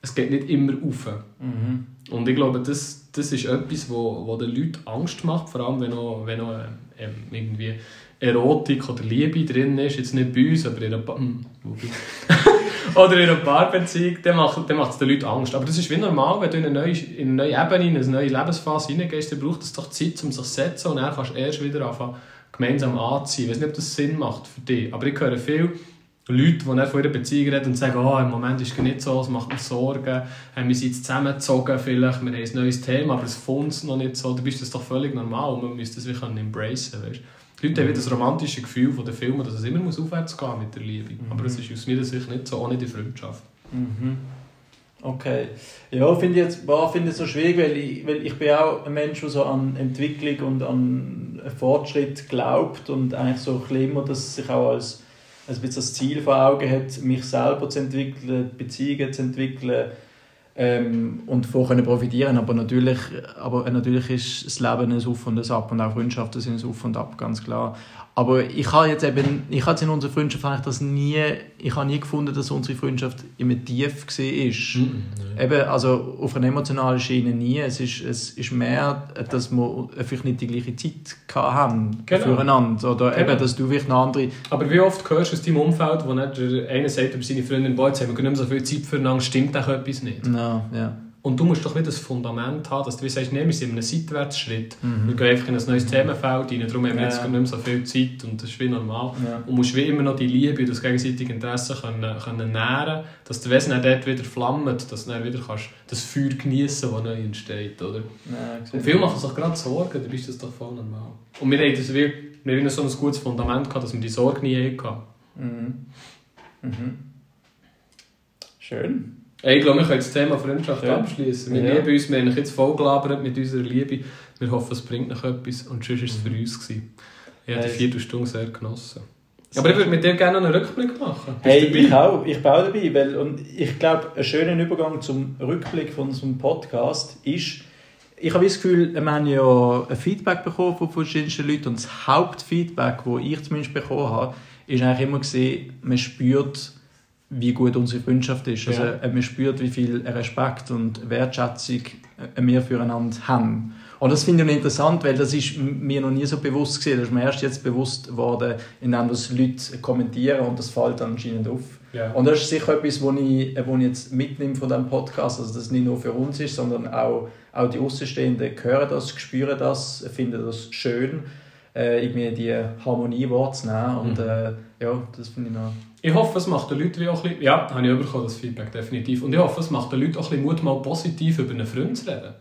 es geht nicht immer auf. Mhm. Und ich glaube, das, das ist etwas, wo, wo den Leuten Angst macht, vor allem wenn noch, wenn noch ähm, irgendwie Erotik oder Liebe drin ist, jetzt nicht bei uns, aber in einer, pa hm. [laughs] oder in einer Paarbeziehung, dann macht, dann macht es den Leuten Angst. Aber das ist wie normal, wenn du in eine neue, in eine neue Ebene, in eine neue Lebensphase hineingehst, dann braucht es doch Zeit, um sich zu setzen und dann kannst du erst wieder anfangen, gemeinsam anzuziehen. Ich weiß nicht, ob das Sinn macht für dich, aber ich höre viel Leute, die von ihrer Beziehung reden und sagen, oh, im Moment ist es nicht so, es macht mir Sorgen, äh, wir sind jetzt zusammengezogen vielleicht, wir haben ein neues Thema, aber es funzt noch nicht so, dann bist das doch völlig normal und man müsste das wirklich embracen, weißt? Die Leute haben wieder das romantische Gefühl von den Filmen, dass es immer muss aufwärts gehen mit der Liebe. Aber das ist aus meiner Sicht nicht so, nicht in Freundschaft. Mhm. Okay. Ja, finde ich jetzt war finde ich so schwierig, weil ich, weil ich bin auch ein Mensch, der so an Entwicklung und an Fortschritt glaubt und eigentlich so ein immer das sich auch als, als das Ziel vor Augen hat, mich selber zu entwickeln, Beziehungen zu entwickeln ähm, und davon können profitieren. Aber natürlich, aber natürlich ist das Leben ein Auf und ein Ab und auch Freundschaften sind ein Auf und Ab, ganz klar. Aber ich habe jetzt eben, ich habe in unserer Freundschaft eigentlich das nie, ich habe nie gefunden, dass unsere Freundschaft immer tief war. Mhm. Eben, also auf einer emotionalen Schiene nie. Es ist, es ist mehr, dass wir vielleicht nicht die gleiche Zeit haben Genau. füreinander. Oder Genau. eben, dass du vielleicht eine andere... Aber wie oft hörst du aus deinem Umfeld, wo nicht der eine sagt über seine Freundin, boah, jetzt haben wir nicht mehr so viel Zeit füreinander, stimmt auch etwas nicht. No, ja. Und du musst doch wieder das Fundament haben, dass du wie sagst, nee, wir sind in einem Seitwärtsschritt. Mhm. Wir gehen einfach in ein neues Themenfeld rein, darum haben wir Ja. jetzt nicht mehr so viel Zeit und das ist wie normal. Ja. Und musst wie immer noch die Liebe und das gegenseitige Interesse können, können nähren, dass der Wesen dort wieder flammt, dass du dann wieder kannst das Feuer genießen das neu entsteht, oder? Ja, Und viele machen sich gerade Sorgen, dann ist das doch voll normal. Und wir haben, das wie, wir haben so ein gutes Fundament gehabt, dass wir die Sorge nie hatten. Mhm. Mhm. Schön. Ich glaube, wir können das Thema Freundschaft Ja. abschließen. Wir Ja. lieben uns, wir haben jetzt voll gelabert mit unserer Liebe. Wir hoffen, es bringt noch etwas und sonst war es für uns. Gewesen. Ich habe die Hey. Viertelstunde sehr genossen. Aber ich würde mit dir gerne noch einen Rückblick machen. Bist Hey, ich auch. Ich bin auch dabei. Weil, und ich glaube, ein schöner Übergang zum Rückblick von unserem Podcast ist, ich habe das Gefühl, wir haben ja ein Feedback bekommen von verschiedensten Leuten und das Hauptfeedback, das ich zumindest bekommen habe, ist eigentlich immer gesehen, man spürt, wie gut unsere Freundschaft ist. Also, Ja. äh, man spürt, wie viel Respekt und Wertschätzung äh, wir füreinander haben. Und das finde ich interessant, weil das ist mir noch nie so bewusst gewesen. Das ist mir erst jetzt bewusst geworden, indem das Leute kommentieren und das fällt anscheinend auf. Ja. Und das ist sicher etwas, was ich, äh, was ich jetzt mitnehme von diesem Podcast, also dass es nicht nur für uns ist, sondern auch, auch die Außenstehenden hören das, spüren das, finden das schön, äh, irgendwie die Harmonie wahrzunehmen. Und Mhm. äh, ja, das finde ich noch... Ich hoffe, es macht den Leuten auch ein bisschen, ja, habe ich bekommen, das Feedback, definitiv. Und ich hoffe, es macht den Leuten auch ein bisschen Mut, mal positiv über einen Freund zu reden.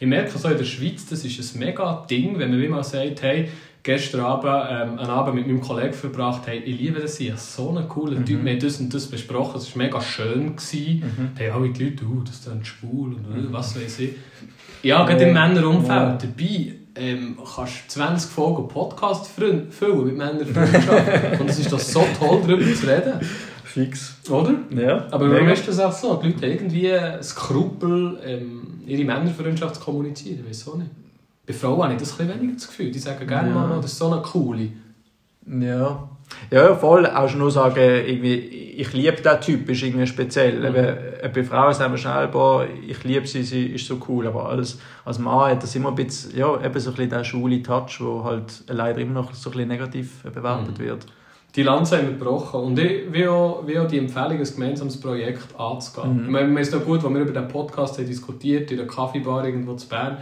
Ich merke so in der Schweiz, das ist ein mega Ding, wenn man wie mal sagt, hey, gestern Abend ähm, einen Abend mit meinem Kollegen verbracht. Hey, ich liebe das, ich so einen coolen mhm. Typ. Wir haben das und das besprochen, es war mega schön. Gewesen. Mhm. Hey, alle die Leute, uh, das ist schwul und mhm. was weiß ich. Ja, gerade im Männerumfeld. Ja. Dabei ähm, kannst 20 Folgen Podcast füllen mit Männerfreundschaft. und es ist doch so toll, darüber zu reden. Fix. Oder? Ja. Aber warum ist das auch so? Die Leute haben irgendwie Skrupel, ähm, ihre Männerfreundschaft zu kommunizieren. Ich weiß auch nicht. Bei Frauen habe ich das ein weniger das Gefühl. Die sagen gerne ja. mal, das ist so eine coole. Ja. Ja, voll. Auch schon nur sagen, irgendwie, ich liebe diesen Typ, ist irgendwie speziell. Mhm. Eben, bei Frauen sagen wir schnell, boah, ich liebe sie, sie ist so cool. Aber als, als Mann hat das immer ein bisschen, ja, eben so ein bisschen der schwule Touch, der halt leider immer noch so ein bisschen negativ bewertet mhm. wird. Die Lanze haben wir gebrochen. Und ich will auch, will auch die Empfehlung, ein gemeinsames Projekt anzugehen. Mhm. Ich meine, es ist auch gut, als wir über diesen Podcast haben diskutiert in der Kaffeebar irgendwo zu Bern.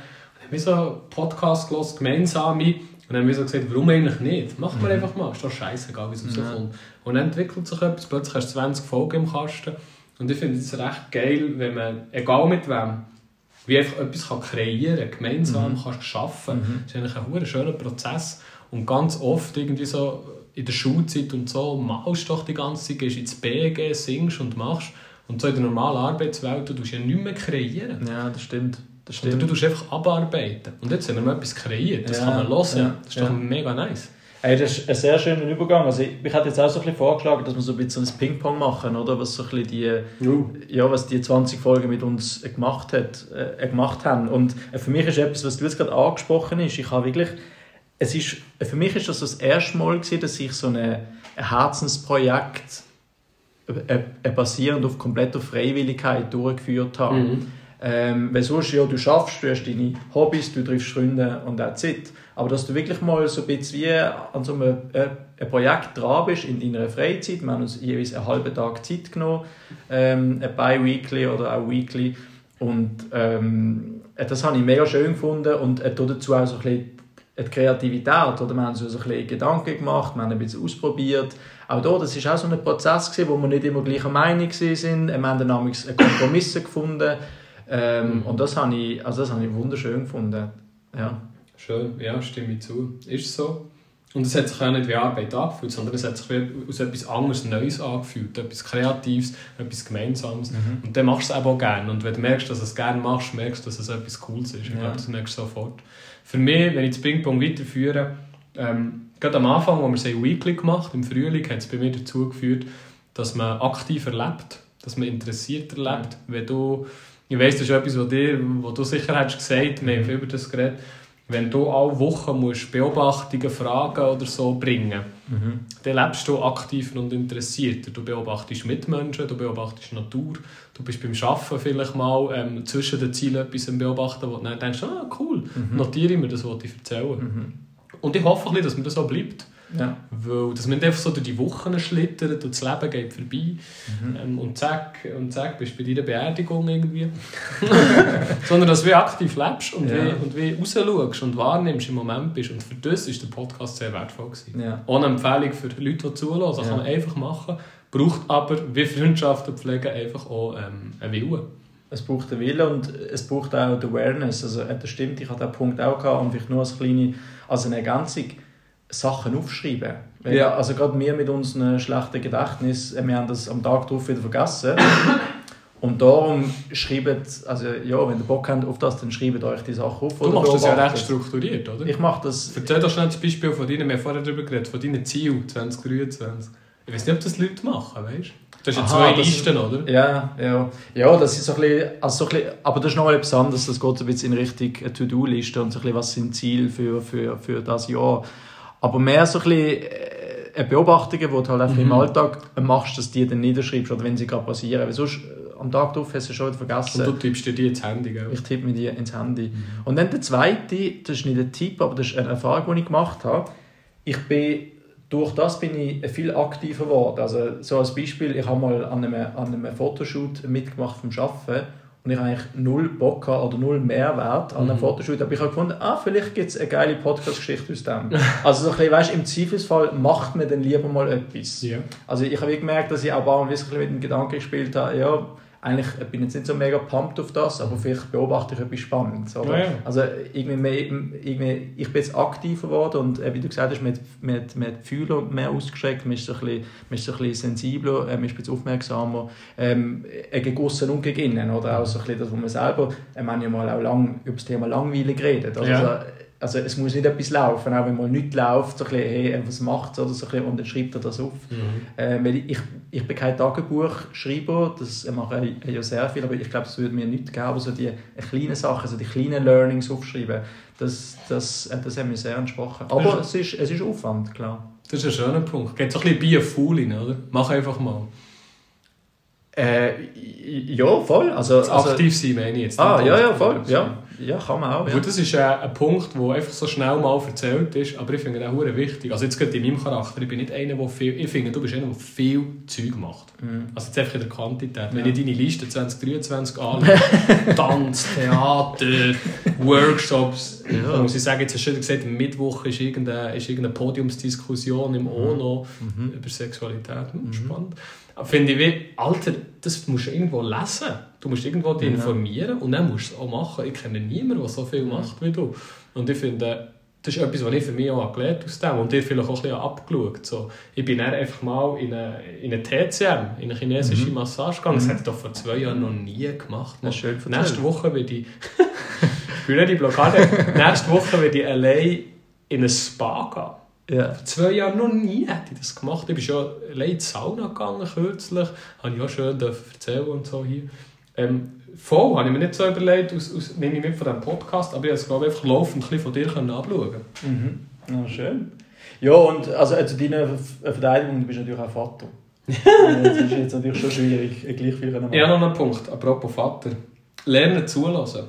Wir haben so einen Podcast gehört, gemeinsam. Und dann haben wir so gesagt, warum eigentlich nicht? Machen wir mhm. einfach mal. Ist doch scheißegal, wie es rauskommt. Und dann entwickelt sich etwas. Plötzlich hast du 20 Folgen im Kasten. Und ich finde es recht geil, wenn man, egal mit wem, wie einfach etwas kann kreieren kann, gemeinsam mhm. kannst schaffen. Mhm. Das ist eigentlich ein schöner Prozess. Und ganz oft irgendwie so in der Schulzeit und so malst doch die ganze Zeit, gehst ins BG, singst und machst. Und so in der normalen Arbeitswelt, du tust ja nichts mehr kreieren. Ja, das stimmt. Das stimmt. Oder du tust einfach abarbeiten. Und jetzt haben wir mal etwas kreiert. Das ja, kann man hören. Ja, das ist ja. doch mega nice. Hey, das ist ein sehr schöner Übergang. Also ich, ich hätte jetzt auch so ein bisschen vorgeschlagen, dass wir so ein bisschen ein Ping-Pong machen, oder? Was so ein bisschen die, uh. ja, was die 20 Folgen mit uns gemacht, hat, äh, gemacht haben. Und äh, für mich ist etwas, was du jetzt gerade angesprochen hast, ich habe wirklich, es ist, für mich ist das das erste Mal gewesen, dass ich so eine, ein Herzensprojekt äh, äh, basierend auf kompletter Freiwilligkeit durchgeführt habe. Mhm. Ähm, weil sonst, ja, du schaffst, du hast deine Hobbys, du triffst Freunde und that's it. Aber dass du wirklich mal so ein bisschen wie an so einem äh, ein Projekt dran bist in deiner Freizeit, wir haben uns jeweils einen halben Tag Zeit genommen, ähm, ein bi-weekly oder auch weekly und ähm, das habe ich mega schön gefunden und äh, dazu auch so ein bisschen die Kreativität, oder? wir haben so ein bisschen Gedanken gemacht, wir haben ein bisschen ausprobiert. Auch da, das war auch so ein Prozess, gewesen, wo wir nicht immer gleicher Meinung waren, wir haben dann Kompromisse gefunden, ähm, mhm. Und das habe ich, also das habe ich wunderschön gefunden. Ja. Schön, ja, stimme ich zu. Ist so. Und es hat sich auch nicht wie Arbeit angefühlt, sondern es hat sich aus etwas anderes Neues angefühlt, etwas Kreatives, etwas Gemeinsames. Mhm. Und dann machst du es auch gerne. Und wenn du merkst, dass du es gerne machst, merkst du, dass es etwas Cooles ist. Ich glaube, das merkst du sofort. Für mich, wenn ich das Ping-Pong weiterführe, ähm, gerade am Anfang, wo wir es Weekly gemacht im Frühling, hat es bei mir dazu geführt, dass man aktiv erlebt, dass man interessiert erlebt. Wenn du ich weiss, das ist etwas, was, dir, was du sicher hast gesagt, wir haben über das geredet, wenn du alle Wochen musst Beobachtungen, Fragen oder so bringen mhm. dann lebst du aktiver und interessierter. Du beobachtest Mitmenschen, du beobachtest Natur, du bist beim Arbeiten vielleicht mal ähm, zwischen den Zielen etwas beobachten, wo du dann denkst, ah cool, mhm. notiere ich mir das, was ich erzähle. Mhm. Und ich hoffe, dass mir das so bleibt. Ja. Weil, dass man einfach so durch die Wochen schlittert und das Leben geht vorbei mhm. ähm, und zack, und zack, bist du bei deiner Beerdigung irgendwie. [laughs] Sondern dass du aktiv lebst und, ja. wie, und wie rausschaust und wahrnimmst im Moment bist. Und für das war der Podcast sehr wertvoll. Gewesen. Ja. Ohne Empfehlung für Leute, die zuhören. Das ja. kann man einfach machen. Braucht aber, wie Freundschaften pflegen, einfach auch ähm, einen Willen. Es braucht einen Willen und es braucht auch die Awareness. Also, das stimmt, ich hatte diesen Punkt auch gehabt und vielleicht nur als kleine als eine Ergänzung Sachen aufschreiben. Weil, ja. Also gerade wir mit unserem schlechten Gedächtnis, äh, wir haben das am Tag darauf wieder vergessen. [coughs] Und darum schreibt, also ja, wenn ihr Bock habt auf das, dann schreibt euch die Sachen auf. Du machst das ja recht strukturiert, oder? Ich mache das... Erzähl doch schnell das Beispiel von deinen, wir haben vorher darüber geredet, von deinen Zielen 2023. Ich weiß nicht, ob das Leute machen, weißt du? Das sind zwei Listen, oder? Ja, ja. Ja, das ist so ein bisschen, also so ein bisschen, aber das ist noch etwas anderes, das geht so ein bisschen in Richtung To-Do-Liste und so ein bisschen, was sind Ziele für, für, für das Jahr. Aber mehr so ein bisschen äh, Beobachtungen, die du halt einfach mhm. im Alltag machst, dass die dann niederschreibst oder wenn sie gerade passieren. Weil sonst äh, am Tag drauf hast du schon vergessen. Und du tippst dir die ins Handy, gell? Ich tippe mir die ins Handy. Mhm. Und dann der zweite, das ist nicht ein Tipp, aber das ist eine Erfahrung, die ich gemacht habe. Ich bin, durch das bin ich viel aktiver geworden. Also so als Beispiel, ich habe mal an einem, an einem Fotoshoot mitgemacht vom Arbeiten und ich habe eigentlich null Bock oder null Mehrwert an einem mhm. Fotoshoot. Aber ich habe gefunden, ah, vielleicht gibt es eine geile Podcast-Geschichte aus dem. [laughs] also so ein bisschen, weißt, im Zweifelsfall macht man dann lieber mal etwas. Yeah. Also ich habe gemerkt, dass ich auch ein bisschen mit dem Gedanken gespielt habe, ja, eigentlich bin ich jetzt nicht so mega pumped auf das, aber vielleicht beobachte ich etwas Spannendes. Oder? Ja, ja. Also irgendwie, mehr, irgendwie, ich bin jetzt aktiver geworden und äh, wie du gesagt hast, man hat, man hat, man hat die Fühler mehr ausgestreckt, man ist so ein bisschen, man ist so ein bisschen sensibler, äh, man ist ein bisschen aufmerksamer, ähm, äh, gegen aussen und gegen innen. Oder auch so ein bisschen das, was man selber, äh, wir haben ja mal auch lang über das Thema Langweile geredet. Also, Ja. also, also es muss nicht etwas laufen, auch wenn mal nichts läuft, so ein bisschen, hey, was macht oder so ein bisschen, und dann schreibt er das auf. Äh, weil ich, ich bin kein Tagebuchschreiber, das mache ich ja sehr viel, aber ich glaube, es würde mir nichts geben, aber so die kleinen Sachen, so die kleinen Learnings aufschreiben, das, das, äh, das hat mir sehr entsprochen. Aber es ist, es ist Aufwand, klar. Das ist ein schöner Punkt. Geht so ein bisschen bei Fool rein, oder? Mach einfach mal. Äh, ja, voll. Also, also, Aktiv sein meine ich jetzt. ah, ja, ja, voll. Ja, ja kann man auch. Ja. Gut, das ist äh, ein Punkt, der einfach so schnell mal erzählt ist, aber ich finde den auch wichtig. Also jetzt gerade in meinem Charakter, ich bin nicht einer, der viel, ich finde, du bist einer, der viel Zeug macht. Mhm. Also jetzt einfach in der Quantität. Wenn Ja. ich deine Liste 2023 anschaue, [laughs] Tanz, Theater, Workshops, Ja. muss ich sagen, jetzt hast du schon gesagt, am Mittwoch ist irgendeine, ist irgendeine Podiumsdiskussion im ONO Mhm. über Sexualität. Hm, Spannend. Aber Finde ich, wie, Alter, das musst du irgendwo lesen. Du musst irgendwo dich Ja. informieren und dann musst du es auch machen. Ich kenne niemanden, der so viel macht wie du. Und ich finde, das ist etwas, was ich für mich auch gelernt aus dem und dir vielleicht auch ein bisschen abgeschaut. So, ich bin dann einfach mal in eine, in eine TCM, in eine chinesische Mhm. Massage gegangen. Das hätte ich doch vor zwei Jahren noch nie gemacht. Das schön. Nächste Woche werde ich... [laughs] ich bin nicht die Blockade. Nächste Woche werde ich allein in ein Spa gehen. Ja. Vor zwei Jahren noch nie hätte ich das gemacht. Ich bin schon allein in die Sauna gegangen kürzlich. Habe ich auch schön erzählen und so hier. Ähm, voll, habe ich mir nicht so überlegt, aus, aus, nehme ich mit von diesem Podcast, aber ich habe es glaube ich einfach laufend ein bisschen von dir können anschauen Mhm. Ja, schön. Ja, und also, also deine Ver- Verteidigung, du bist natürlich auch Vater. [laughs] das ist jetzt natürlich schon schwierig, äh, gleich viel Ich habe noch einen Punkt, apropos Vater. Lernen zulassen.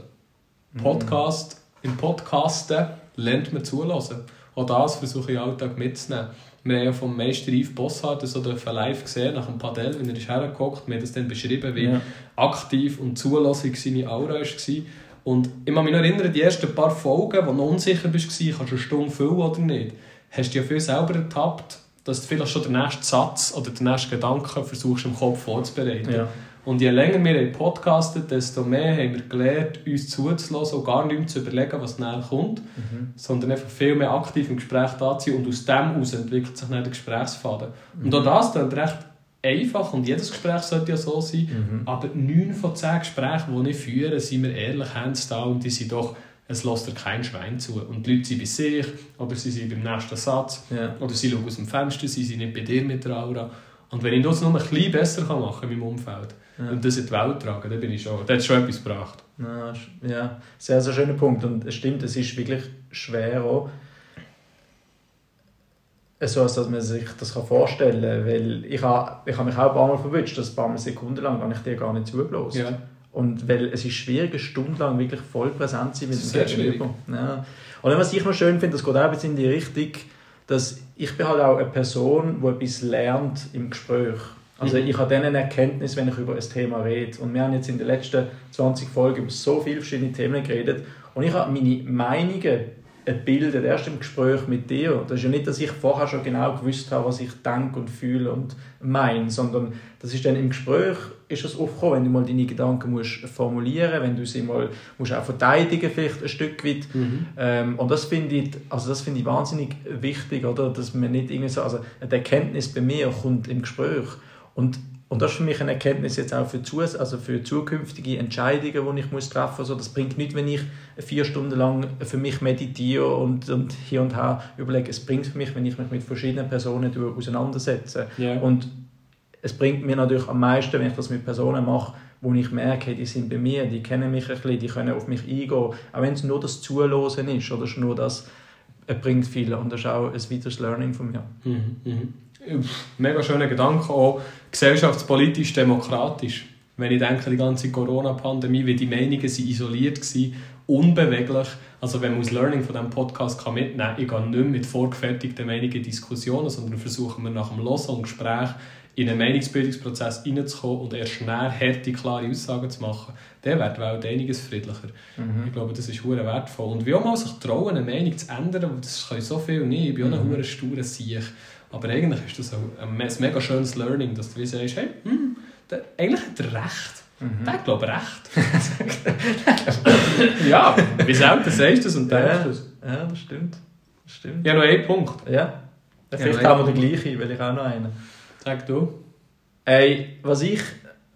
Podcast, Im Podcasten lernt man zulassen. Auch das versuche ich im Alltag mitzunehmen. Wir haben ja vom Meister Yves Bossart das oder live gesehen, nach dem Padel, wenn er ist hergeguckt. Wir haben das dann beschrieben, wie Ja. aktiv und zulässig seine Aura war. Und ich kann mich noch erinnern, die ersten paar Folgen, wo du unsicher bist, kannst du eine Stunde füllen oder nicht, hast du ja viel selber ertappt, dass du vielleicht schon den nächsten Satz oder den nächsten Gedanken versuchst im Kopf vorzubereiten. Ja. Und je länger wir haben podcastet, desto mehr haben wir gelernt, uns zuzulassen und gar nicht mehr zu überlegen, was näher kommt, Mhm. sondern einfach viel mehr aktiv im Gespräch da zu sein und aus dem heraus entwickelt sich dann der Gesprächsfaden. Und Mhm. auch das klingt recht einfach und jedes Gespräch sollte ja so sein, Mhm. aber neun von zehn Gesprächen, die ich führe, sind wir ehrlich, hands down, die sind doch, es lässt dir kein Schwein zu. Und die Leute sind bei sich, oder sie sind beim nächsten Satz, Ja. oder sie schauen aus dem Fenster, sie sind nicht bei dir mit der Aura. Und wenn ich das nur ein bisschen besser kann machen in meinem Umfeld Ja. und das in die Welt tragen, dann bin ich schon, das hat schon etwas gebracht. Ja, sehr, sehr schöner Punkt. Und es stimmt, es ist wirklich schwer auch, so als dass man sich das kann vorstellen kann. Weil ich habe, ich habe mich auch ein paar Mal verwünscht, dass ein paar Mal Sekunden lang habe ich dir gar nicht zugelassen. Ja. Und weil es ist schwierig, eine Stunde lang wirklich voll präsent zu sein mit dem Gegenüber. Ja. Und was ich noch schön finde, das geht auch ein bisschen in die Richtung, dass ich bin halt auch eine Person, die etwas lernt im Gespräch. Also Mhm. ich habe dann eine Erkenntnis, wenn ich über ein Thema rede. Und wir haben jetzt in den letzten 20 Folgen über so viele verschiedene Themen geredet. Und ich habe meine Meinungen gebildet, erst im Gespräch mit dir. Das ist ja nicht, dass ich vorher schon genau gewusst habe, was ich denke und fühle und meine, sondern das ist dann im Gespräch ist es aufgekommen, wenn du mal deine Gedanken musst formulieren wenn du sie mal musst auch verteidigen vielleicht ein Stück weit. Ähm, und das finde ich, also das finde ich wahnsinnig wichtig, oder? dass man nicht irgendwie so, also die Erkenntnis bei mir kommt im Gespräch und und das ist für mich eine Erkenntnis jetzt auch für, zu, also für zukünftige Entscheidungen, die ich muss treffen muss. Also das bringt nicht, wenn ich vier Stunden lang für mich meditiere und, und hier und da überlege. Es bringt für mich, wenn ich mich mit verschiedenen Personen auseinandersetze. Ja. Und es bringt mir natürlich am meisten, wenn ich das mit Personen mache, wo ich merke, die sind bei mir, die kennen mich ein bisschen, die können auf mich eingehen. Auch wenn es nur das Zuhören ist oder nur das, es bringt viel. Und das ist auch ein weiteres Learning von mir. Mhm. Mhm. Mega schöner Gedanke, auch gesellschaftspolitisch, demokratisch. Wenn ich denke, die ganze Corona-Pandemie, wie die Meinungen sind isoliert waren, unbeweglich. Also wenn man das Learning von diesem Podcast kann mitnehmen kann, ich gehe nicht mit vorgefertigten Meinungen in Diskussionen, sondern versuchen wir nach dem Hören und Gespräch in einen Meinungsbildungsprozess reinzukommen und erst schnell harte, klare Aussagen zu machen, dann wird die Welt einiges friedlicher. Mhm. Ich glaube, das ist hure wertvoll. Und wie auch mal sich trauen, eine Meinung zu ändern, das können so viel nicht. Ich bin auch ein Mhm. sturer Sieg. Aber eigentlich ist das ein ein mega schönes Learning, dass du wie sagst, hey, hm, der, eigentlich hat er recht. Mhm. Der ich, recht. [laughs] ja, wie selten sagst du das und denkst Ja, das? ja, das stimmt. Das stimmt. Ja, noch ein Punkt. Ja. Vielleicht Ja, haben wir den gleichen, weil ich auch noch einen. Sag du. Ey, was ich,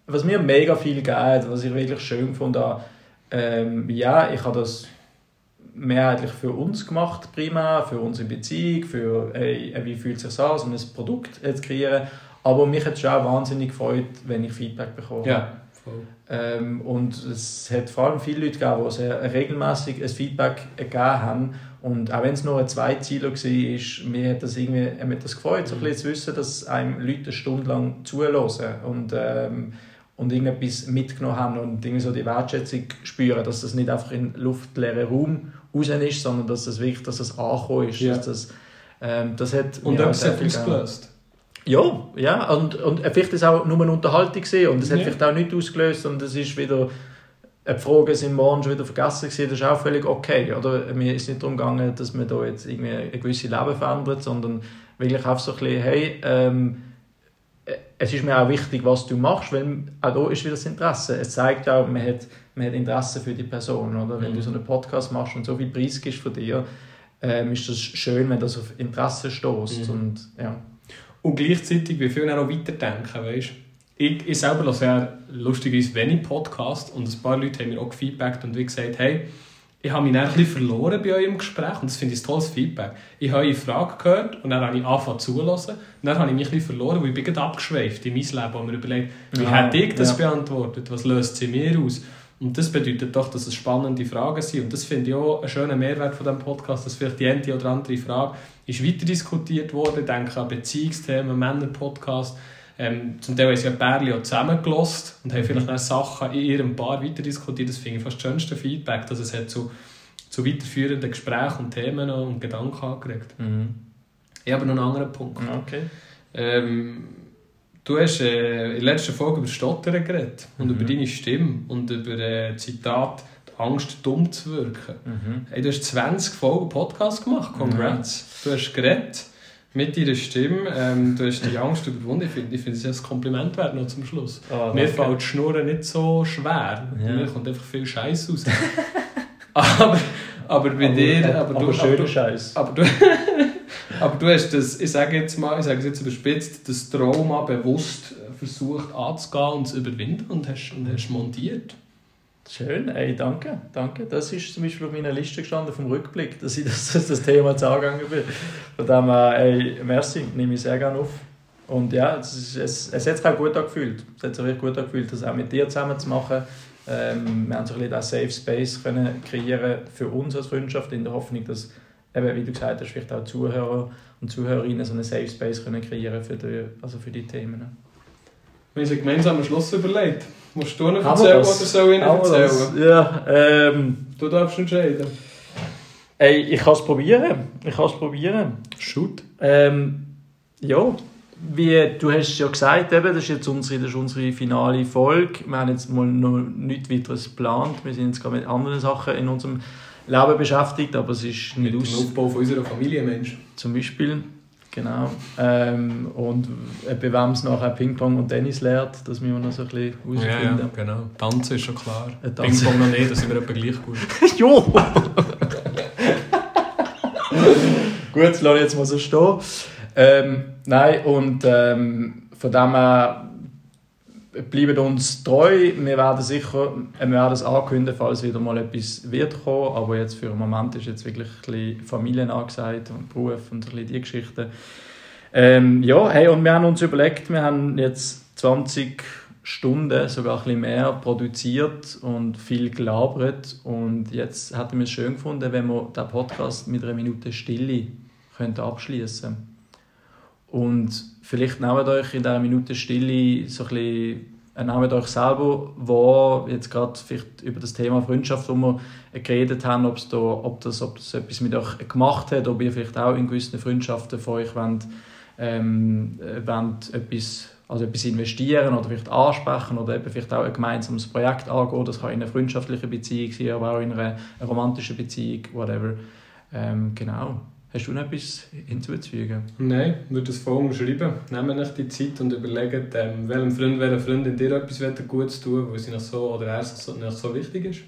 was mir mega viel gibt, was ich wirklich schön habe, ähm, ja, ich habe das mehrheitlich für uns gemacht, prima, für unsere Beziehung, für ey, wie fühlt es sich an, so ein Produkt zu kreieren. Aber mich hat es schon auch wahnsinnig gefreut, wenn ich Feedback bekomme. Ja, voll. Ähm, und es hat vor allem viele Leute gegeben, die sehr regelmäßig ein Feedback gegeben haben. Und auch wenn es nur ein Zweizeiler war, mir hat das irgendwie mir hat das gefreut, so ein bisschen zu wissen, dass einem Leute eine Stunde lang zuhören und, ähm, und irgendetwas mitgenommen haben und irgendwie so die Wertschätzung spüren, dass das nicht einfach in luftleeren Raum raus ist, sondern dass das wirklich dass das angekommen ist. Ja. Dass das, ähm, das hat Und etwas hat ausgelöst. Ja, ja. Und, und vielleicht ist es auch nur eine Unterhaltung gewesen und es hat Ja. vielleicht auch nichts ausgelöst und es ist wieder die Fragen sind morgen schon wieder vergessen gewesen, das ist auch völlig okay. Oder? Mir ist nicht darum gegangen, dass man da jetzt irgendwie ein gewisses Leben verändert, sondern wirklich einfach so ein bisschen, hey, ähm, äh, es ist mir auch wichtig, was du machst, weil auch da ist wieder das Interesse. Es zeigt auch, man hat, man hat Interesse für die Person. Oder? Wenn Mhm. du so einen Podcast machst und so viel Preis gibst von dir, ähm, ist das schön, wenn das auf Interesse stößt. Mhm. Und, ja. Und gleichzeitig, wie viel auch noch weiterdenken, weißt ich, ich selber höre sehr lustigerweise wenig Podcast und ein paar Leute haben mir auch gefeedbackt und wie gesagt, hey, ich habe mich dann ein bisschen verloren bei eurem Gespräch und das finde ich ein tolles Feedback. Ich habe eine Frage gehört und dann habe ich angefangen zulassen und dann habe ich mich ein bisschen verloren, weil ich bin abgeschweift in mein Leben und mir überlegt, wie Ja, hätte ich das ja. beantwortet, was löst sie mir aus? Und das bedeutet doch, dass es spannende Fragen sind. Und das finde ich auch einen schönen Mehrwert von diesem Podcast, dass vielleicht die eine oder andere Frage ist weiter diskutiert worden. Ich denke an Beziehungsthemen, Männer-Podcast. Ähm, zum Teil haben sie ja Pärchen auch zusammengelost und haben vielleicht dann Sachen in ihrem Paar weiter diskutiert. Das finde ich fast das schönste Feedback, dass es hat zu, zu weiterführenden Gesprächen und Themen und Gedanken angeregt. Mhm. Ich habe noch einen anderen Punkt. Okay. Ähm, du hast äh, in der letzten Folge über Stottern geredet und Mhm. über deine Stimme und über äh, Zitat «Die Angst, dumm zu wirken». Mhm. Hey, du hast 20 Folgen Podcast gemacht, congrats. Du hast geredet mit deiner Stimme, ähm, du hast die Angst überwunden. Ich finde, ich finde es ist ein Kompliment wert noch zum Schluss. Oh, Mir fällt die Schnurren nicht so schwer. Ja. Mir kommt einfach viel Scheiß raus. [laughs] aber, aber bei dir... Aber, aber du, schöner aber, du, Scheiß. aber du, [laughs] aber du hast das, ich sage jetzt mal, ich sage es jetzt überspitzt, das Trauma bewusst versucht anzugehen und zu überwinden und hast, und hast montiert. Schön, ey, danke, danke. Das ist zum Beispiel auf meiner Liste gestanden vom Rückblick, dass ich [laughs] das, das Thema jetzt angegangen bin. Von dem ey, merci, nehme ich sehr gerne auf. Und ja, es, ist, es, es hat sich auch gut angefühlt. Es hat sich wirklich gut angefühlt, das auch mit dir zusammen zu machen. Ähm, wir haben so ein bisschen Safe Space können kreieren für uns als Freundschaft, in der Hoffnung, dass, eben, wie du gesagt hast, vielleicht auch Zuhörer und Zuhörerinnen so einen Safe Space können kreieren für die, also für die Themen. Wir haben uns gemeinsam einen Schluss überlegt. Musst du wir erzählen oder soll ich das? erzählen? Ja, ähm, Du darfst entscheiden. ey, ich kann es probieren. Ich kann es probieren. Shoot. Ähm, ja, wie du hast ja gesagt, eben, das, ist jetzt unsere, das ist unsere finale Folge. Wir haben jetzt mal noch nichts weiteres geplant. Wir sind jetzt gerade mit anderen Sachen in unserem Leben beschäftigt, aber es ist Mit nicht dem aus. Aufbau von unserer Familie, Mensch. Zum Beispiel. Genau. Ähm, und bei wem es nachher Ping-Pong und Tennis lehrt, das müssen wir noch so ein bisschen herausfinden. genau. Tanzen ist schon klar. Äh. Ping-Pong noch nicht, da sind wir etwa gleich gut. [laughs] jo! [laughs] Gut, das lasse ich jetzt mal so stehen. Ähm, nein, und ähm, von dem her bleiben uns treu. Wir werden sicher äh, wir werden es ankündigen, falls wieder mal etwas wird kommen. Aber jetzt für den Moment ist jetzt wirklich ein Familien angesagt und Beruf und ein bisschen die Geschichten. Ähm, ja, hey, und wir haben uns überlegt, wir haben jetzt 20 Stunden, sogar ein bisschen mehr, produziert und viel gelabert. Und jetzt hätten wir es schön gefunden, wenn wir den Podcast mit einer Minute Stille könnten abschließen Und vielleicht nehmt euch in dieser Minute Stille so ein bisschen äh, nehmt euch selber wahr, jetzt gerade vielleicht über das Thema Freundschaft, wo wir geredet haben, ob's da, ob, das, ob das etwas mit euch gemacht hat, ob ihr vielleicht auch in gewissen Freundschaften von euch wollt, ähm, äh, wollt etwas, also etwas investieren oder vielleicht ansprechen oder eben vielleicht auch ein gemeinsames Projekt angehen. Das kann in einer freundschaftlichen Beziehung sein, aber auch in einer, romantischen Beziehung, whatever. Ähm, genau. Hast du noch etwas hinzuzufügen? Nein, ich würde das voll umschreiben. Nehmt euch die Zeit und überlegt, ähm, welchem Freund, welcher Freundin dir etwas Gutes tun weil sie noch so oder er so, noch so wichtig ist.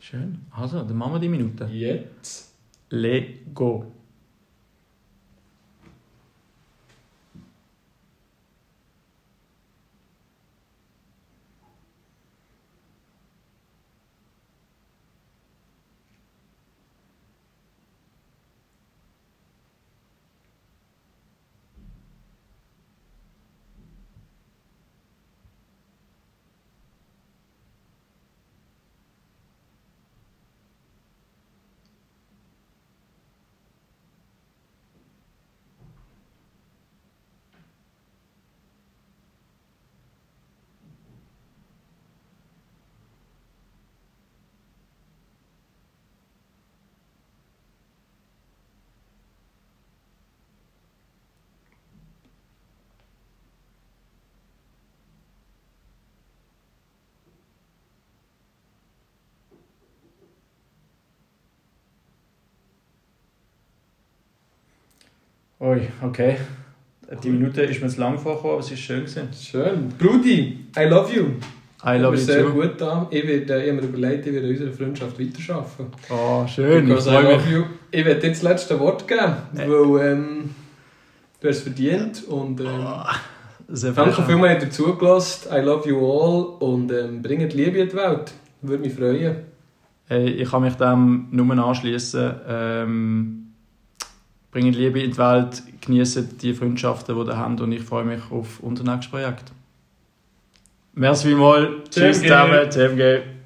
Schön. Also, dann machen wir die Minute. Jetzt. Lego. Ui, okay. Die Minute ist mir zu lang vorgekommen, aber es war schön. Gewesen. Schön. Brudi, I love you. I love you sehr too. gut an. Ich, werde, ich habe mir überlegt, ich werde unserer Freundschaft weiterarbeiten. Oh, schön. Ich I freue mich. love you. Ich werde dir das letzte Wort geben, Äh. weil ähm, du hast es verdient. Und, ähm, Sehr danke viel. vielmals, dass ihr zugelassen I love you all und ähm, bringt Liebe in die Welt. Würde mich freuen. Hey, ich kann mich dem nur anschließen. Ähm, bringen Liebe in die Welt, genießen die Freundschaften, die ihr habt und ich freue mich auf unser nächstes Projekt. Merci vielmals. Tschüss zusammen. TMG.